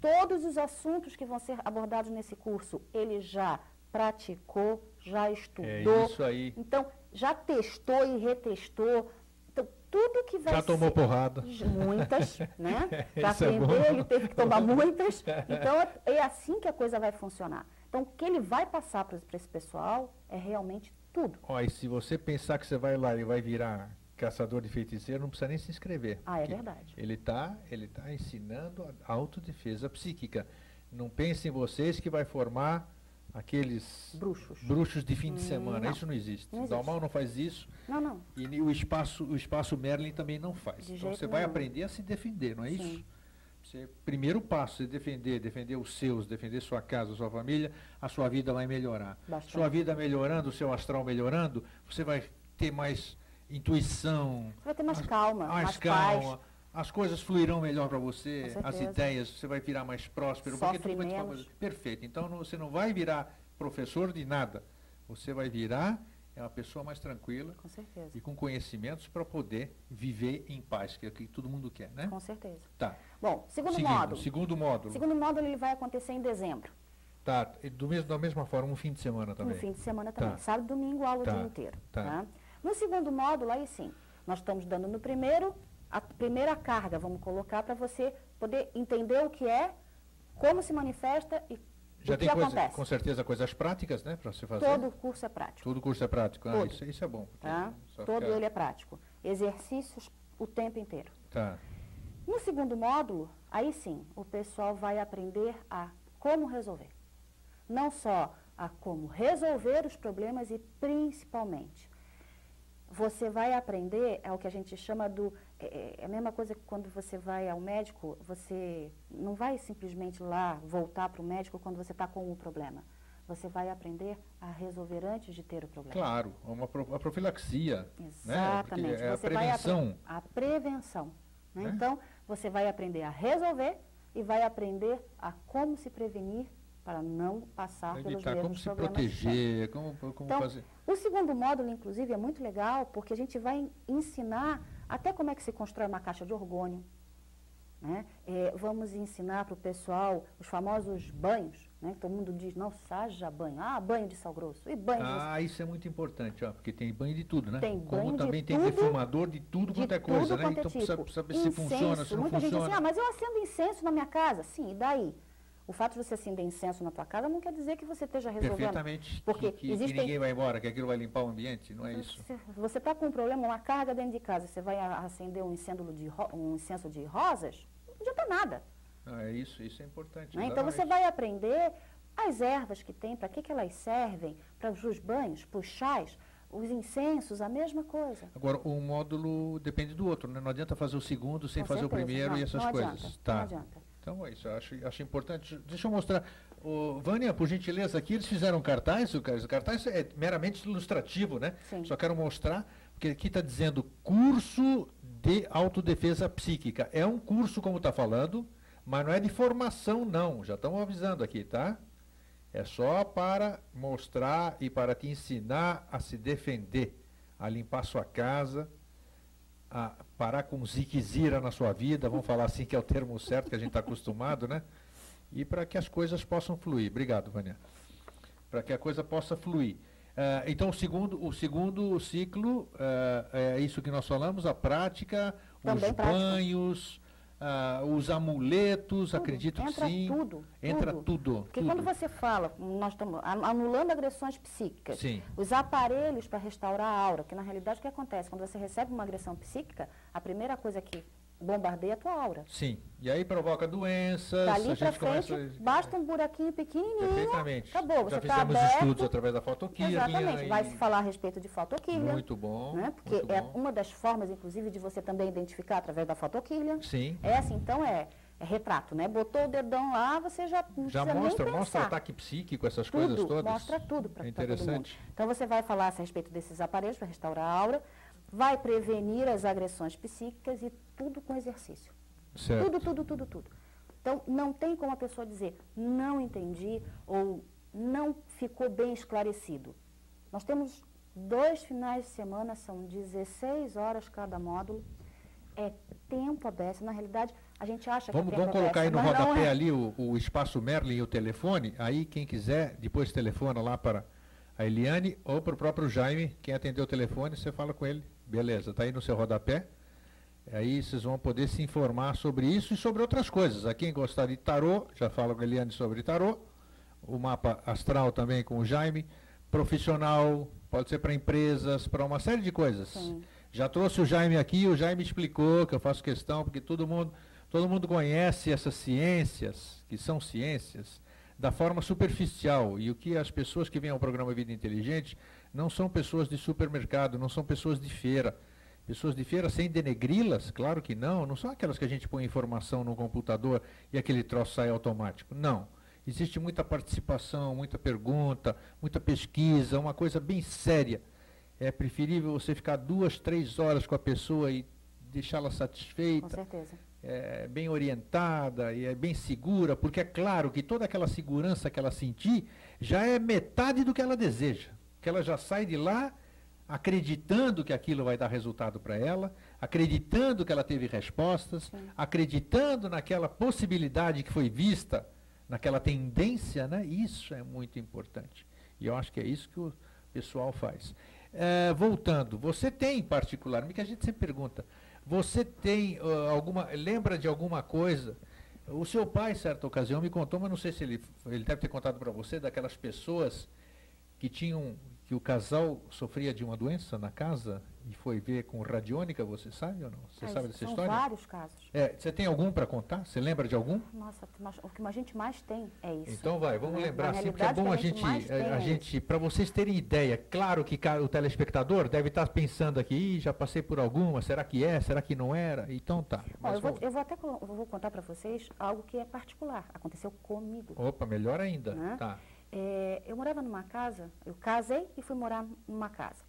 todos os assuntos que vão ser abordados nesse curso, ele já praticou, já estudou. É isso aí. Então, já testou e retestou tudo que vai Já tomou porrada. Muitas, né? Para aprender, é ele teve que tomar muitas. Então, é assim que a coisa vai funcionar. Então, o que ele vai passar para esse pessoal é realmente tudo. Ó, e se você pensar que você vai lá e vai virar caçador de feiticeiro, não precisa nem se inscrever. Ah, é verdade. Ele está ele tá ensinando a autodefesa psíquica. Não pense em vocês que vai formar aqueles bruxos, bruxos de fim de hum, semana. Não. Isso não existe. não existe. Dalmal não faz isso. Não, não. E o espaço, o espaço Merlin também não faz. De então você vai aprender a se defender, não é Sim. isso? Você, primeiro passo, é defender, defender os seus, defender sua casa, sua família, a sua vida vai melhorar. Bastante. Sua vida melhorando, o seu astral melhorando, você vai ter mais intuição. Você vai ter mais calma, mais, mais calma. Paz as coisas fluirão melhor para você, as ideias, você vai virar mais próspero. Sofre porque tudo menos. Perfeito. Então não, você não vai virar professor de nada. Você vai virar é uma pessoa mais tranquila com certeza. e com conhecimentos para poder viver em paz, que é o que todo mundo quer, né? Com certeza. Tá. Bom, segundo Seguindo, módulo. Segundo módulo. Segundo módulo ele vai acontecer em dezembro. Tá, do mesmo, da mesma forma, um fim de semana também. Um fim de semana também. Tá. Sábado, domingo, aula tá. o dia inteiro. Tá. tá. No segundo módulo, aí sim, nós estamos dando no primeiro a primeira carga, vamos colocar, para você poder entender o que é, como se manifesta e já o tem que coisa, acontece. com certeza coisas práticas, né, para você fazer? Todo curso é prático. Todo curso é prático. Ah, isso, isso, é bom. Tá? Todo ficar... ele é prático. Exercícios o tempo inteiro. Tá. No segundo módulo, aí sim, o pessoal vai aprender a como resolver. Não só a como resolver os problemas e principalmente você vai aprender, é o que a gente chama do. É, é, é, a mesma coisa que quando você vai ao médico, você não vai simplesmente lá voltar para o médico quando você está com um problema. Você vai aprender a resolver antes de ter o problema. Claro, uma, a profilaxia. Exatamente. Né? É você a prevenção. Vai a prevenção. Né? É? Então, você vai aprender a resolver e vai aprender a como se prevenir para não passar pelos mesmos como se proteger, como, como então, fazer. O segundo módulo, inclusive, é muito legal, porque a gente vai ensinar até como é que se constrói uma caixa de orgônio. Né? É, vamos ensinar para o pessoal os famosos banhos, né? todo mundo diz, não, haja banho. Ah, banho de sal grosso. E banho ah, de... isso é muito importante, ó, porque tem banho de tudo, né? Tem Como também de tem tudo, defumador de tudo quanto é coisa, né? É então tipo. precisa, saber se funciona, se não Muita funciona. gente diz assim, ah, mas eu acendo incenso na minha casa. Sim, e daí? O fato de você acender incenso na tua casa não quer dizer que você esteja resolvendo. Perfeitamente. Porque que, que, existem... que ninguém vai embora, que aquilo vai limpar o ambiente, não é isso? Você está com um problema, uma carga dentro de casa, você vai acender um, incêndio de um incenso de rosas, não adianta nada. Não, é isso, isso é importante. Né? Então você vai aprender as ervas que tem, para que, que elas servem, para os banhos, para os chás, os incensos, a mesma coisa. Agora, o módulo depende do outro, né? Não adianta fazer o segundo sem Com fazer certeza. o primeiro não, e essas coisas. Adianta, tá. Não adianta. Então é isso, eu acho, acho importante. Deixa eu mostrar. Ô, Vânia, por gentileza, aqui eles fizeram cartaz, o cartaz é meramente ilustrativo, né? Sim. Só quero mostrar, porque aqui está dizendo curso de autodefesa psíquica. É um curso, como está falando, mas não é de formação, não. Já estamos avisando aqui, tá? É só para mostrar e para te ensinar a se defender, a limpar sua casa, a parar com ziquezira na sua vida, vamos falar assim que é o termo certo que a gente está acostumado, né? E para que as coisas possam fluir. Obrigado, Vânia. Para que a coisa possa fluir. Uh, então, o segundo, o segundo ciclo uh, é isso que nós falamos, a prática, Também os prática. banhos, ah, os amuletos, tudo. acredito Entra que sim. Tudo. Entra tudo. tudo. Porque tudo. quando você fala, nós estamos anulando agressões psíquicas, sim. os aparelhos para restaurar a aura, que na realidade o que acontece? Quando você recebe uma agressão psíquica, a primeira coisa que bombardeia a tua aura. Sim. E aí provoca doenças. Dali para frente, começa... basta um buraquinho pequenininho. Perfeitamente. Acabou. Você Já tá fizemos aberto, estudos através da fotoquímica. Exatamente. E... Vai se falar a respeito de fotoquímica. Muito bom. Né? Porque muito é bom. uma das formas, inclusive, de você também identificar através da fotoquímica. Sim. Essa, então, é é retrato, né? Botou o dedão lá, você já não já mostra, mostra o ataque psíquico, essas tudo, coisas todas. Mostra tudo para é interessante. todo mundo. Então você vai falar a respeito desses aparelhos para restaurar a aura, vai prevenir as agressões psíquicas e tudo com exercício. Certo. Tudo, tudo, tudo, tudo. Então não tem como a pessoa dizer não entendi ou não ficou bem esclarecido. Nós temos dois finais de semana, são 16 horas cada módulo. É tempo aberto. Na realidade, a gente acha vamos, que Vamos colocar aí no rodapé é. ali o, o, espaço Merlin e o telefone. Aí quem quiser, depois telefona lá para a Eliane ou para o próprio Jaime. Quem atendeu o telefone, você fala com ele. Beleza, está aí no seu rodapé. Aí vocês vão poder se informar sobre isso e sobre outras coisas. A quem gostar de tarô, já fala com a Eliane sobre tarô. O mapa astral também com o Jaime. Profissional, pode ser para empresas, para uma série de coisas. Sim. Já trouxe o Jaime aqui, o Jaime explicou que eu faço questão, porque todo mundo Todo mundo conhece essas ciências, que são ciências, da forma superficial. E o que as pessoas que vêm ao programa Vida Inteligente não são pessoas de supermercado, não são pessoas de feira. Pessoas de feira sem denegri-las, claro que não, não são aquelas que a gente põe informação no computador e aquele troço sai automático. Não. Existe muita participação, muita pergunta, muita pesquisa, uma coisa bem séria. É preferível você ficar duas, três horas com a pessoa e deixá-la satisfeita. Com certeza é, bem orientada e é bem segura, porque é claro que toda aquela segurança que ela sentir já é metade do que ela deseja. Que ela já sai de lá acreditando que aquilo vai dar resultado para ela, acreditando que ela teve respostas, Sim. acreditando naquela possibilidade que foi vista, naquela tendência, né? Isso é muito importante. E eu acho que é isso que o pessoal faz. É, voltando, você tem particularmente, que a gente sempre pergunta, você tem uh, alguma. Lembra de alguma coisa? O seu pai, certa ocasião, me contou, mas não sei se ele, ele deve ter contado para você, daquelas pessoas que tinham. Que o casal sofria de uma doença na casa e foi ver com radiônica, você sabe ou não? Você é, sabe dessa são história? vários casos. É, você tem algum para contar? Você lembra de algum? Nossa, o que a gente mais tem é isso. Então vai, vamos lembrar, sim, porque é bom a gente, a gente, a, gente para vocês terem ideia, claro que o telespectador deve estar pensando aqui, já passei por alguma, será que é, será que não era? Então tá. Bom, eu, vou, eu, vou, até eu vou contar para vocês algo que é particular, aconteceu comigo. Opa, melhor ainda, né? tá. É, eu morava numa casa, eu casei e fui morar numa casa.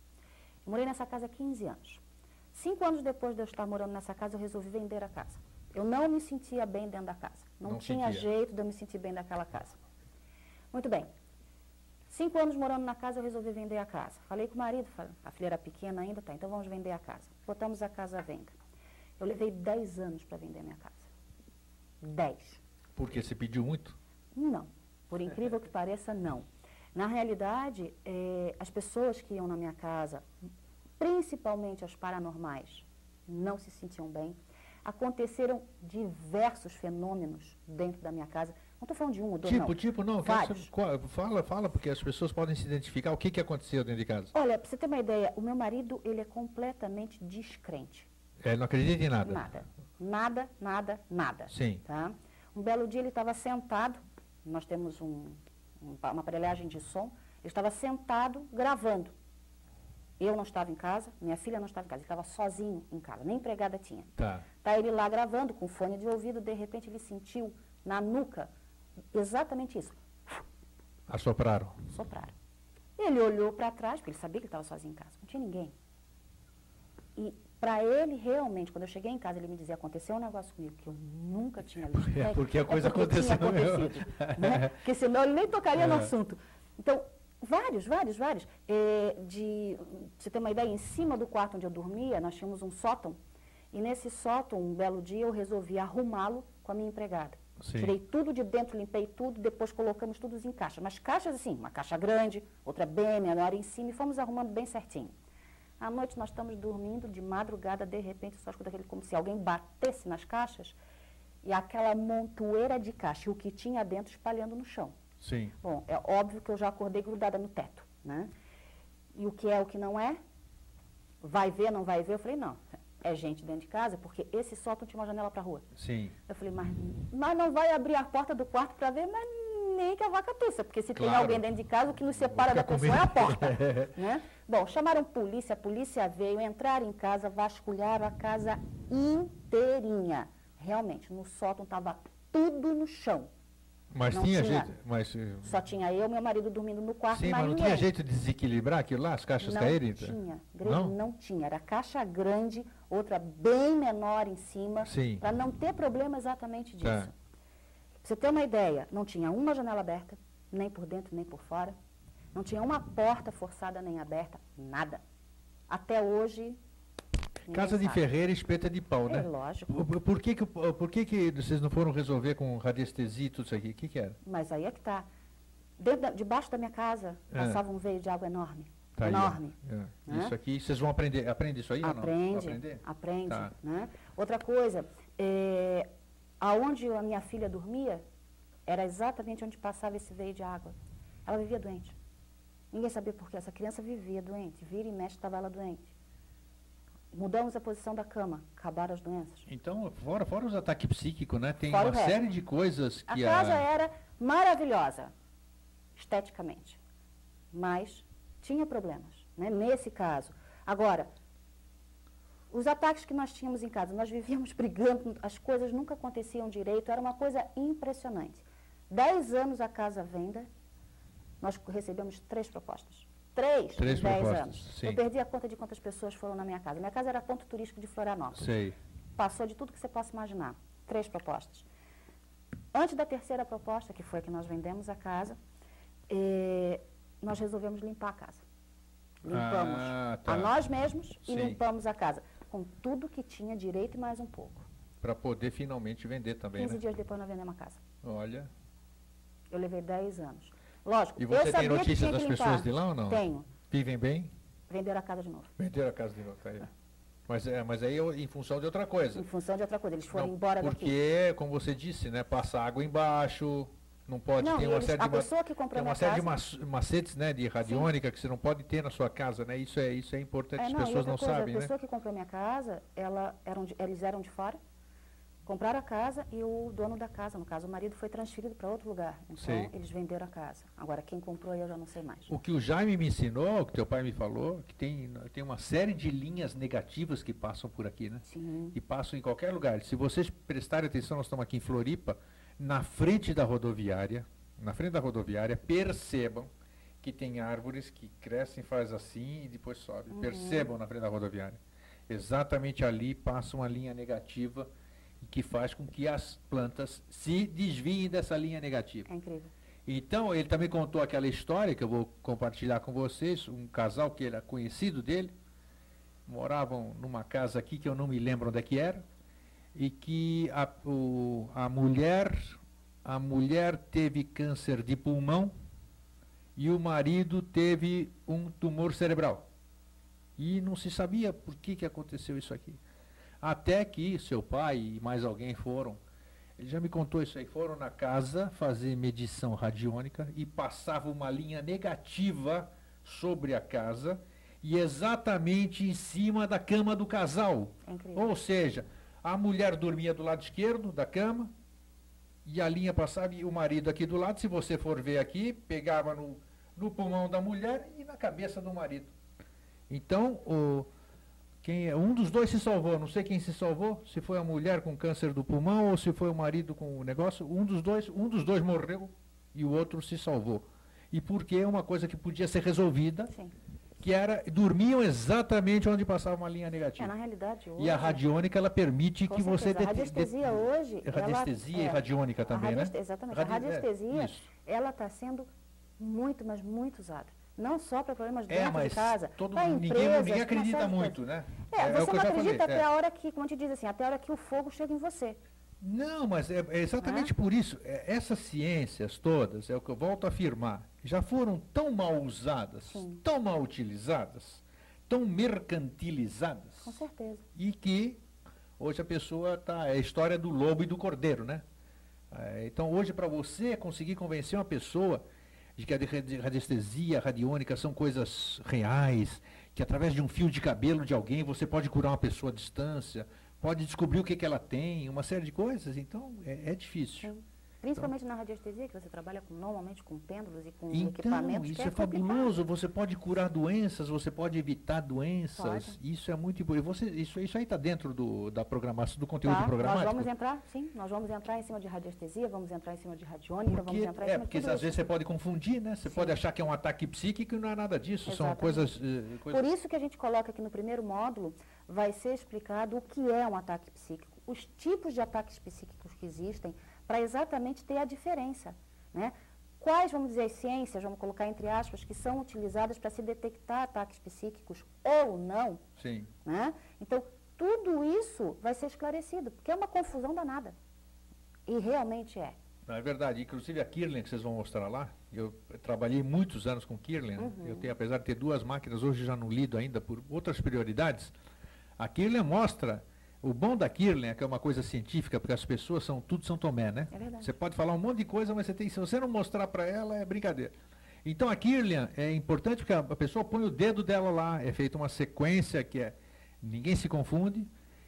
Eu morei nessa casa há 15 anos. Cinco anos depois de eu estar morando nessa casa, eu resolvi vender a casa. Eu não me sentia bem dentro da casa. Não, não tinha sentia. jeito de eu me sentir bem naquela casa. Muito bem. Cinco anos morando na casa, eu resolvi vender a casa. Falei com o marido, a filha era pequena ainda, tá, então vamos vender a casa. Botamos a casa à venda. Eu levei dez anos para vender minha casa. Dez. Porque você pediu muito? Não. Por incrível que pareça, não. Na realidade, eh, as pessoas que iam na minha casa principalmente as paranormais, não se sentiam bem. Aconteceram diversos fenômenos dentro da minha casa. Não estou falando de um ou dois, tipo, não. Tipo, não. Vários. fala, fala, porque as pessoas podem se identificar. O que, que aconteceu dentro de casa? Olha, para você ter uma ideia, o meu marido, ele é completamente descrente. Ele não acredita em nada? Nada. Nada, nada, nada. Sim. Tá? Um belo dia ele estava sentado, nós temos um, um, uma aparelhagem de som, ele estava sentado gravando. Eu não estava em casa, minha filha não estava em casa, ele estava sozinho em casa, nem empregada tinha. Tá. Tá ele lá gravando com fone de ouvido, de repente ele sentiu na nuca exatamente isso. Assopraram. Sopraram. Ele olhou para trás, porque ele sabia que ele estava sozinho em casa, não tinha ninguém. E para ele, realmente, quando eu cheguei em casa, ele me dizia, aconteceu um negócio comigo que eu nunca tinha visto. É, porque a coisa é porque aconteceu. Acontecido, né? Porque senão ele nem tocaria é. no assunto. Então, Vários, vários, vários. É, de, você ter uma ideia, em cima do quarto onde eu dormia, nós tínhamos um sótão. E nesse sótão, um belo dia, eu resolvi arrumá-lo com a minha empregada. Sim. Tirei tudo de dentro, limpei tudo, depois colocamos tudo em caixa. Mas caixas assim, uma caixa grande, outra bem menor em cima, e fomos arrumando bem certinho. À noite nós estamos dormindo, de madrugada, de repente, só escuta aquele como se alguém batesse nas caixas, e aquela montoeira de caixa, o que tinha dentro espalhando no chão. Sim. Bom, é óbvio que eu já acordei grudada no teto, né? E o que é, o que não é? Vai ver, não vai ver? Eu falei, não, é gente dentro de casa, porque esse sótão tinha uma janela para a rua. Sim. Eu falei, mas, mas não vai abrir a porta do quarto para ver, mas nem que a vaca tussa, porque se Claro. tem alguém dentro de casa, o que nos separa da pessoa é a porta. né? Bom, chamaram polícia, a polícia veio, entraram em casa, vasculharam a casa inteirinha. Realmente, no sótão estava tudo no chão. Mas Não tinha, tinha. jeito. Mas, eh, Só tinha eu e meu marido dormindo no quarto, sim, mas não ninguém. tinha jeito de desequilibrar aquilo lá, as caixas não caírem? então? tinha, Não? não? tinha. Era caixa grande, outra bem menor em cima, Sim. para não ter problema exatamente disso. Tá. Você ter uma ideia, não tinha uma janela aberta, nem por dentro nem por fora. Não tinha uma porta forçada nem aberta, nada. Até hoje. Casa de sabe. ferreira, espeta de pau, né? É lógico. Por, por que, que, por que, que vocês não foram resolver com radiestesia e tudo isso aqui? O que, que era? Mas aí é que tá. Dentro da- debaixo da minha casa É. passava um veio de água enorme. Tá aí, enorme. É. né? Isso aqui, vocês vão aprender. Aprende isso aí? Aprende, aprende. Tá. Né? Outra coisa, é, aonde a minha filha dormia, era exatamente onde passava esse veio de água. Ela vivia doente. Ninguém sabia por quê. Essa criança vivia doente. Vira e mexe, estava ela doente. Mudamos a posição da cama, acabaram as doenças. Então, fora, fora os ataques psíquicos, né? Tem Fora uma série de coisas A que casa era maravilhosa, esteticamente, mas tinha problemas, né, nesse caso. Agora, os ataques que nós tínhamos em casa, nós vivíamos brigando, as coisas nunca aconteciam direito, era uma coisa impressionante. Dez anos a casa venda, nós recebemos três propostas. Três, Três dez propostas, anos. sim. Eu perdi a conta de quantas pessoas foram na minha casa. Minha casa era ponto turístico de Florianópolis Sei. passou de tudo que você possa imaginar. Três propostas. Antes da terceira proposta, que foi que nós vendemos a casa, eh, nós resolvemos limpar a casa. Limpamos Ah, tá. a nós mesmos e Sim. limpamos a casa, com tudo que tinha direito e mais um pouco. Para poder finalmente vender também, 15 né? dias depois nós vendemos a casa. Olha. Eu levei 10 anos. Lógico, E você tem sabia que notícia tinha das pessoas de lá ou não? Tenho. Vivem bem? Venderam a casa de novo. Venderam a casa de novo, tá aí. Mas, é, mas aí é em função de outra coisa. Em função de outra coisa. Eles foram Não, embora porque, daqui. como você disse, né? Passa água embaixo, não pode Não, ter e uma eles- série a de ma- tem uma série de macetes, né, de radiônica que você não pode ter na sua casa, né? Isso é isso é importante, É, as não, pessoas não coisa, sabem, a né? pessoa que comprou minha casa, ela, eram de- eles eram de fora, compraram a casa e o dono da casa, no caso o marido, foi transferido para outro lugar. Então, Sei. eles venderam a casa. Agora, quem comprou eu já não sei mais. O que o Jaime me ensinou, o que teu pai me falou, que tem, tem uma série de linhas negativas que passam por aqui, né? Sim. E passam em qualquer lugar. Se vocês prestarem atenção, nós estamos aqui em Floripa, na frente da rodoviária, na frente da rodoviária, percebam que tem árvores que crescem, faz assim e depois sobe. Uhum. Percebam na frente da rodoviária. Exatamente ali passa uma linha negativa que faz com que as plantas se desviem dessa linha negativa. É incrível. Então, ele também contou aquela história que eu vou compartilhar com vocês, um casal que era conhecido dele, moravam numa casa aqui que eu não me lembro onde é que era, e que a, o- a mulher a mulher teve câncer de pulmão e o marido teve um tumor cerebral. E não se sabia por que, que aconteceu isso aqui. Até que seu pai e mais alguém foram ele já me contou isso aí. Foram na casa fazer medição radiônica e passava uma linha negativa sobre a casa e exatamente em cima da cama do casal. É. Ou seja, a mulher dormia do lado esquerdo da cama e a linha passava e o marido aqui do lado. Se você for ver aqui, pegava no, no pulmão da mulher e na cabeça do marido. Então, o, quem, é- um dos dois se salvou, não sei quem se salvou, se foi a mulher com câncer do pulmão ou se foi o marido com o negócio. Um dos dois, um dos dois morreu e o outro se salvou. E porque é uma coisa que podia ser resolvida, Sim. Que era dormiam exatamente onde passava uma linha É, negativa. na realidade, hoje... E a radiônica ela permite que você certeza, a radiestesia de- hoje... ela- radiestesia e é, radiônica também, né? Exatamente. Radi- a é, radiestesia, isso. ela está sendo muito, mas muito usada. Não só para problemas É, dentro mas de casa, todo, ninguém, empresas, ninguém acredita de muito, né? É, você não acredita até é. a hora que, como te diz assim, até a hora que o fogo chega em você. Não, mas é, é exatamente por isso. É, essas ciências todas, é o que eu volto a afirmar, já foram tão mal usadas, Sim. tão mal utilizadas, tão mercantilizadas, Com certeza. e que hoje a pessoa está. É a história do lobo e do cordeiro, né? É, então hoje, para você conseguir convencer uma pessoa de que a radiestesia, a radiônica são coisas reais, que através de um fio de cabelo de alguém você pode curar uma pessoa à distância, pode descobrir o que, que ela tem, uma série de coisas. Então, é, é difícil. Sim. Principalmente então, na radiestesia, que você trabalha com, normalmente com pêndulos e com então, equipamentos. Isso é, é, fabuloso. Você pode curar doenças, você pode evitar doenças. Pode. Isso é muito importante. Isso, isso aí está dentro do, da programação, do conteúdo tá, programático? Nós vamos entrar, sim. Nós vamos entrar em cima de radiestesia, vamos entrar em cima de radiônica, porque, vamos entrar em é, cima porque de às isso. vezes você pode confundir, né? Você sim. pode achar que é um ataque psíquico e não é nada disso. Exatamente. São coisas, uh, coisas. Por isso que a gente coloca aqui no primeiro módulo, vai ser explicado o que é um ataque psíquico, os tipos de ataques psíquicos que existem, para exatamente ter a diferença. Né? Quais, vamos dizer, as ciências, vamos colocar entre aspas, que são utilizadas para se detectar ataques psíquicos ou não? Sim. Né? Então, tudo isso vai ser esclarecido, porque é uma confusão danada. E realmente é. é verdade. Inclusive a Kirlian, que vocês vão mostrar lá, eu trabalhei muitos anos com Kirlian. Uhum. Eu tenho, apesar de ter duas máquinas, hoje já não lido ainda por outras prioridades. A Kirlian mostra o bom da Kirlian, que é uma coisa científica, porque as pessoas são tudo São Tomé, né? É verdade. Você pode falar um monte de coisa, mas você tem, se você não mostrar para ela, é brincadeira. Então a Kirlian é importante porque a, a pessoa põe o dedo dela lá, é feita uma sequência que é ninguém se confunde,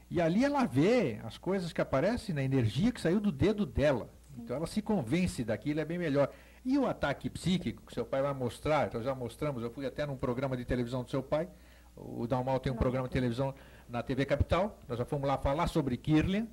e ali ela vê as coisas que aparecem na energia que saiu do dedo dela. Sim. Então ela se convence daquilo, é bem melhor. E o ataque psíquico, que seu pai vai mostrar, então já mostramos, eu fui até num programa de televisão do seu pai, o Dalmal tem um não, programa de televisão na TV Capital, nós já fomos lá falar sobre Kirlian.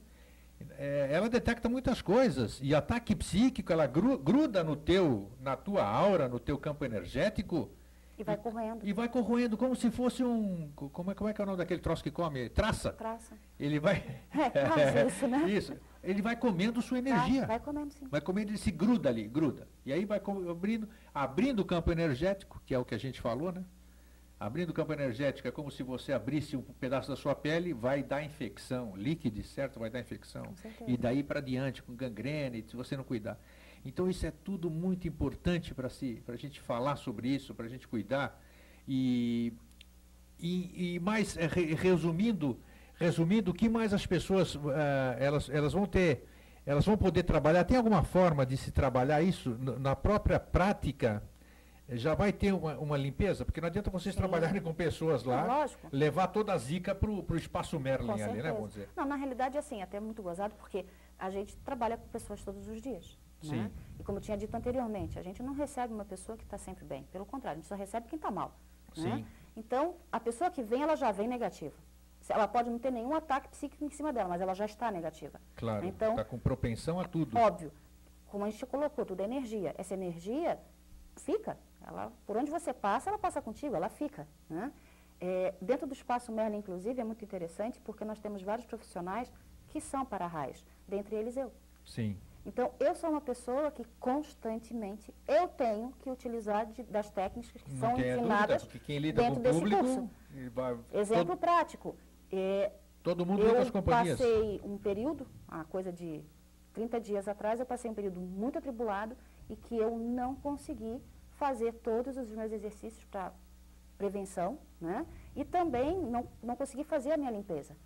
É, ela detecta muitas coisas e ataque psíquico, ela gruda no teu, na tua aura, no teu campo energético. E vai corroendo. E vai corroendo como se fosse um. Como é, como é que é o nome daquele troço que come? Traça? Traça. Ele vai. É, traça, isso, né? Isso. Ele vai comendo sua energia. Vai, vai comendo, sim. Vai comendo, ele se gruda ali, gruda. E aí vai abrindo, abrindo o campo energético, que é o que a gente falou, né? Abrindo o campo energético é como se você abrisse um pedaço da sua pele, vai dar infecção. Líquido, certo? Vai dar infecção. E daí para diante, com gangrena, se você não cuidar. Então isso é tudo muito importante para si, a gente falar sobre isso, para a gente cuidar. E, e, e mais, é, resumindo, resumindo, o que mais as pessoas uh, elas, elas vão ter, elas vão poder trabalhar? Tem alguma forma de se trabalhar isso na própria prática? Já vai ter uma, uma limpeza? Porque não adianta vocês Sim. trabalharem com pessoas lá, Lógico. levar toda a zica para o espaço Merlin ali, né, vamos dizer? Não, na realidade, assim, até muito gozado, porque a gente trabalha com pessoas todos os dias. Né? E como eu tinha dito anteriormente, a gente não recebe uma pessoa que está sempre bem. Pelo contrário, a gente só recebe quem está mal. Né? Então, a pessoa que vem, ela já vem negativa. Ela pode não ter nenhum ataque psíquico em cima dela, mas ela já está negativa. Claro, então, está com propensão a tudo. Óbvio. Como a gente colocou, tudo é energia. Essa energia fica. Ela, por onde você passa, ela passa contigo, ela fica. Né? É, dentro do espaço Merlin, inclusive, é muito interessante porque nós temos vários profissionais que são para-raios, dentre eles eu. Sim. Então, eu sou uma pessoa que constantemente eu tenho que utilizar de, das técnicas que Não são ensinadas dúvida, dentro desse público, curso. Vai, Exemplo todo, prático. É, todo mundo eu das companhias. passei um período, uma coisa de 30 dias atrás, eu passei um período muito atribulado e que eu não consegui fazer todos os meus exercícios para prevenção, né? E também não, não consegui fazer a minha limpeza.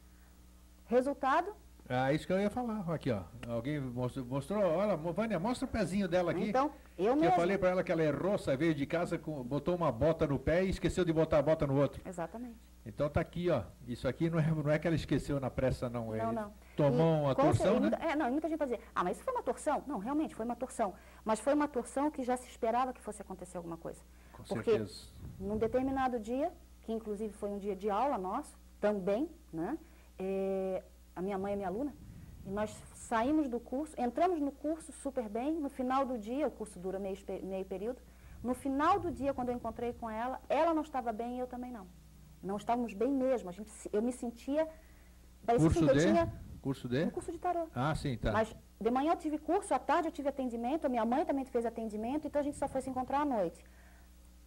Resultado? É isso que eu ia falar. Aqui, ó. Alguém mostrou, mostrou olha, Vânia, mostra o pezinho dela aqui. Então, eu mesmo. Eu falei para ela que ela errou, veio de casa, com, botou uma bota no pé e esqueceu de botar a bota no outro. Exatamente. Então tá aqui, ó. Isso aqui não é, não é que ela esqueceu na pressa, não. Não, não. Tomou e, uma torção, né? É, não, e muita gente vai dizer, ah, mas isso foi uma torção? Não, realmente, foi uma torção. Mas foi uma torção que já se esperava que fosse acontecer alguma coisa. Com Porque certeza. num determinado dia, que inclusive foi um dia de aula nosso, também, né? É, a minha mãe é minha aluna, e nós saímos do curso, entramos no curso super bem, no final do dia, o curso dura meio, meio período, no final do dia, quando eu encontrei com ela, ela não estava bem e eu também não. Não estávamos bem mesmo. A gente, eu me sentia. Parecia curso que eu de? tinha. Curso de? Um curso de tarô. Ah, sim, tá. Mas de manhã eu tive curso, à tarde eu tive atendimento, a minha mãe também fez atendimento, então a gente só foi se encontrar à noite.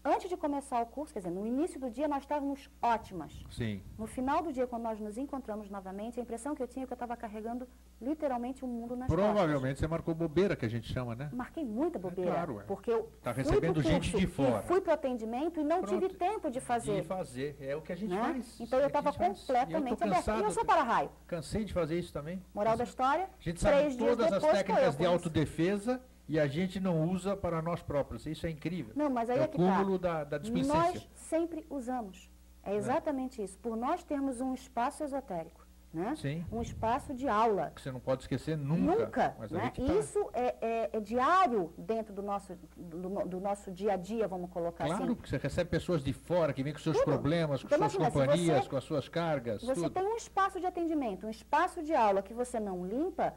Antes de começar o curso, quer dizer, no início do dia nós estávamos ótimas. Sim. No final do dia, quando nós nos encontramos novamente, a impressão que eu tinha é que eu estava carregando literalmente o um mundo nas Provavelmente costas. você marcou bobeira, que a gente chama, né? Marquei muita bobeira. É claro, é. Porque eu tá recebendo gente de fora. fui para o atendimento e não Pronto. tive tempo de fazer. De fazer, é o que a gente né? faz. Então eu é estava completamente aberta. E eu sou para-raio. Cansei de fazer isso também. Moral da história, A gente sabe todas as técnicas de autodefesa e a gente não usa para nós próprios. Isso é incrível. Não, mas aí é, é o que cúmulo tá. da, da displicência. Nós sempre usamos. É exatamente né? isso. Por nós termos um espaço esotérico né? Sim. um espaço de aula. Que você não pode esquecer nunca. Nunca. Né? Tá... Isso é, é, é, diário dentro do nosso, do, do, nosso dia a dia, vamos colocar claro, assim. Claro, porque você recebe pessoas de fora que vêm com seus tudo. problemas, com então, suas imagina, companhias, você, com as suas cargas. Você tudo. tem um espaço de atendimento, um espaço de aula que você não limpa,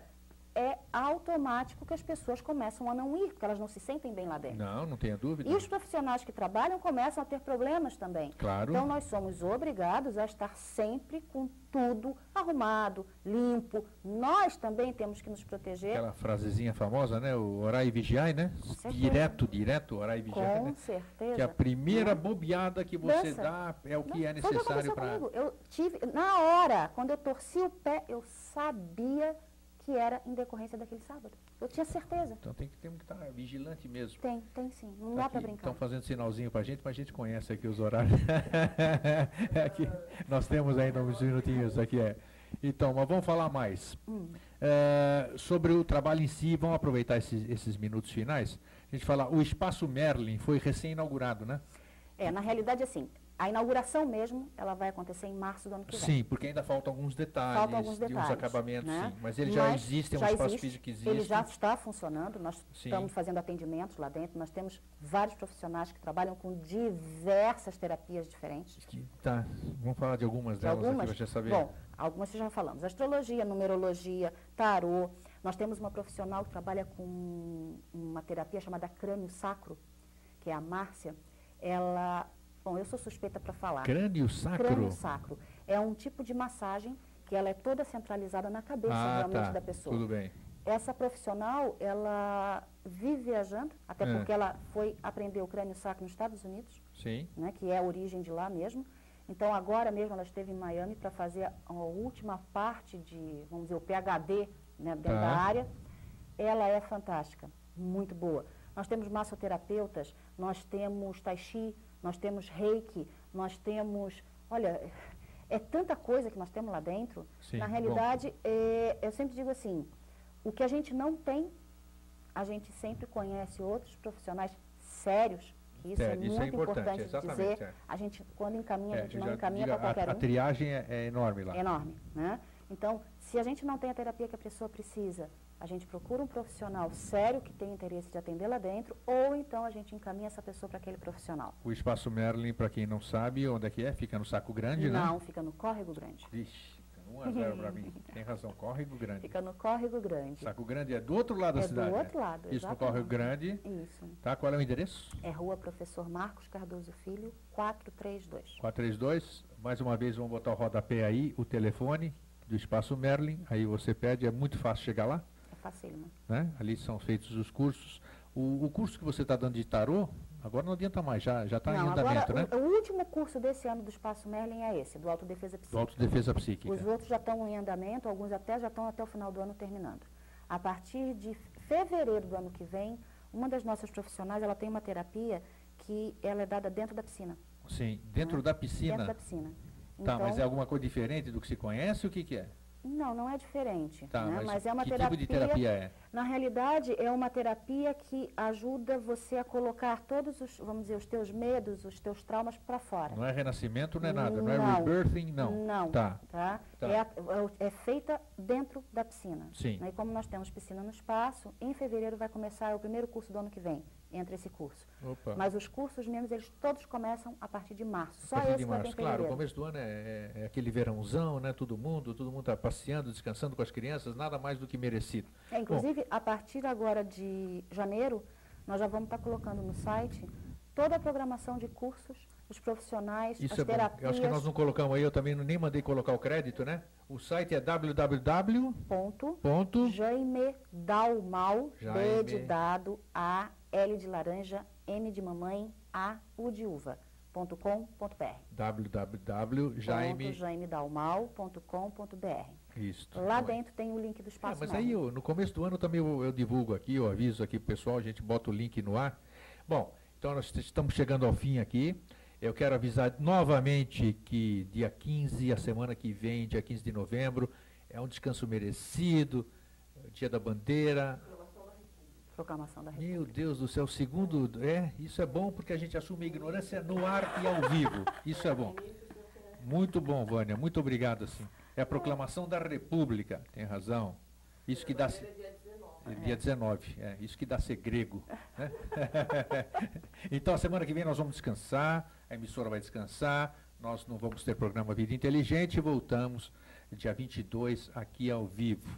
é automático que as pessoas começam a não ir, porque elas não se sentem bem lá dentro. Não, não tenha dúvida. E os profissionais que trabalham começam a ter problemas também. Claro. Então nós somos obrigados a estar sempre com tudo arrumado, limpo. Nós também temos que nos proteger. Aquela frasezinha famosa, né? O orar e vigiar, né? Direto, direto, orar e vigiar. Com né? certeza. Que a primeira bobeada que você Dança. dá é o que não, é necessário para... Eu tive, na hora, quando eu torci o pé, eu sabia que era em decorrência daquele sábado. Eu tinha certeza. Então tem que, tem que estar vigilante mesmo. Tem, tem sim. Não tá dá para brincar. Estão fazendo sinalzinho para a gente, mas a gente conhece aqui os horários. aqui, nós temos ainda uns minutinhos aqui. É. Então, mas vamos falar mais. Hum. É, sobre o trabalho em si, vamos aproveitar esses, esses minutos finais. A gente falar, o Espaço Merlin foi recém-inaugurado, né? É, na realidade, assim, a inauguração mesmo, ela vai acontecer em março do ano que vem. Sim, porque ainda faltam alguns detalhes, Faltam alguns detalhes, uns acabamentos, né? sim. Mas ele já Mas existe, é um espaço existe, físico que existe. Ele já está funcionando, nós sim. estamos fazendo atendimentos lá dentro, nós temos vários profissionais que trabalham com diversas terapias diferentes. Que, tá, vamos falar de algumas de delas algumas, aqui, saber. Bom, algumas já falamos. Astrologia, numerologia, tarô. Nós temos uma profissional que trabalha com uma terapia chamada crânio sacro, que é a Márcia. Ela Bom, eu sou suspeita para falar. Crânio sacro? Crânio sacro. É um tipo de massagem que ela é toda centralizada na cabeça ah, realmente tá. da pessoa. Tudo bem. Essa profissional, ela vive viajando, até é. porque ela foi aprender o crânio sacro nos Estados Unidos, Sim. Né, que é a origem de lá mesmo. Então, agora mesmo ela esteve em Miami para fazer a última parte de, vamos dizer, o PHD né, dentro tá. da área. Ela é fantástica, muito boa. Nós temos massoterapeutas, nós temos tai chi, nós temos reiki, nós temos. Olha, é tanta coisa que nós temos lá dentro. Sim, Na realidade, é, eu sempre digo assim: o que a gente não tem, a gente sempre conhece outros profissionais sérios. Que isso é, é muito isso é importante, importante dizer. É. A gente, quando encaminha, a é, gente não encaminha para qualquer a, um. A triagem é, é enorme lá. É enorme. Né? Então, se a gente não tem a terapia que a pessoa precisa, a gente procura um profissional sério que tem interesse de atender lá dentro, ou então a gente encaminha essa pessoa para aquele profissional. O Espaço Merlin, para quem não sabe, onde é que é? Fica no Saco Grande, não, né? Não, fica no Córrego Grande. Vixe, 1 a 0 para mim. Tem razão, Córrego Grande. Fica no Córrego Grande. Saco Grande é do outro lado é da cidade. É do outro lado, Isso exatamente. no Córrego Grande. Isso. Tá, qual é o endereço? É Rua Professor Marcos Cardoso Filho, 432. 432. Mais uma vez, vamos botar o rodapé aí, o telefone do Espaço Merlin. Aí você pede, é muito fácil chegar lá facílimo. Né? Ali são feitos os cursos. O, o curso que você está dando de tarô, agora não adianta mais, já está em andamento, agora, né? O, o, último curso desse ano do Espaço Merlin é esse, do Autodefesa Psíquica. Do Autodefesa Psíquica. Os outros já estão em andamento, alguns até já estão até o final do ano terminando. A partir de fevereiro do ano que vem, uma das nossas profissionais, ela tem uma terapia que ela é dada dentro da piscina. Sim, dentro né? da piscina? Dentro da piscina. Tá, então, mas é alguma coisa diferente do que se conhece? O que, que é? Não, não é diferente. Tá, né? mas, mas, é uma que terapia. tipo de terapia é? Na realidade, é uma terapia que ajuda você a colocar todos os, vamos dizer, os teus medos, os teus traumas para fora. Não é renascimento, não é nada, não, não é rebirthing, não. Não. Tá. tá? tá. É, é, é, feita dentro da piscina. Sim. Né? E como nós temos piscina no espaço, em fevereiro vai começar o primeiro curso do ano que vem entre esse curso. Opa. Mas os cursos mesmo, eles todos começam a partir de março. Só a partir esse de março. Claro, o começo do ano é, é, é, aquele verãozão, né? Todo mundo, todo mundo está passeando, descansando com as crianças, nada mais do que merecido. É, inclusive, Bom, a partir agora de janeiro, nós já vamos estar tá colocando no site toda a programação de cursos, os profissionais, Isso as é terapias. Bom. Eu acho que nós não colocamos aí, eu também nem mandei colocar o crédito, né? O site é www. Ponto. Ponto. Jaime Dalmal, Jaime. B de dado, A, L de laranja, M de mamãe, A, U de uva. .com.br www.jaimedalmal.com.br Isso. Lá dentro tem o link do espaço. Ah, mas aí eu, no começo do ano também eu, eu, divulgo aqui, eu aviso aqui pessoal, a gente bota o link no ar. Bom, então nós estamos chegando ao fim aqui. Eu quero avisar novamente que dia 15, a semana que vem, dia 15 de novembro, é um descanso merecido, dia da bandeira, Proclamação da República. Meu Deus do céu, segundo. É, isso é bom porque a gente assume a ignorância no ar e ao vivo. Isso é bom. Muito bom, Vânia. Muito obrigado, assim. É a proclamação da República, tem razão. Isso que dá. É dia 19, é, isso que dá ser grego. Né? então, a semana que vem nós vamos descansar, a emissora vai descansar, nós não vamos ter programa Vida Inteligente voltamos dia 22 aqui ao vivo.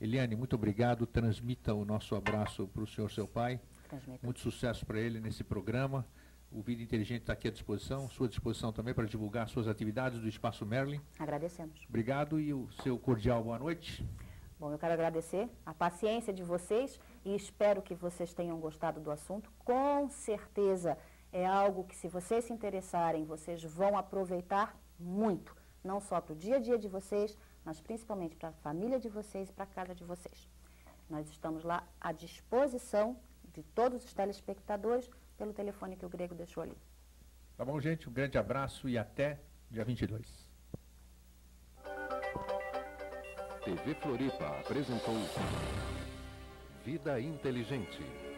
Eliane, muito obrigado. Transmita o nosso abraço para o senhor, seu pai. Transmita. Muito sucesso para ele nesse programa. O Vida Inteligente está aqui à disposição, sua disposição também para divulgar suas atividades do Espaço Merlin. Agradecemos. Obrigado e o seu cordial boa noite. Bom, eu quero agradecer a paciência de vocês e espero que vocês tenham gostado do assunto. Com certeza é algo que, se vocês se interessarem, vocês vão aproveitar muito, não só para o dia a dia de vocês, mas principalmente para a família de vocês e para a casa de vocês. Nós estamos lá à disposição de todos os telespectadores pelo telefone que o Grego deixou ali. Tá bom, gente? Um grande abraço e até dia 22. TV Floripa apresentou Vida Inteligente.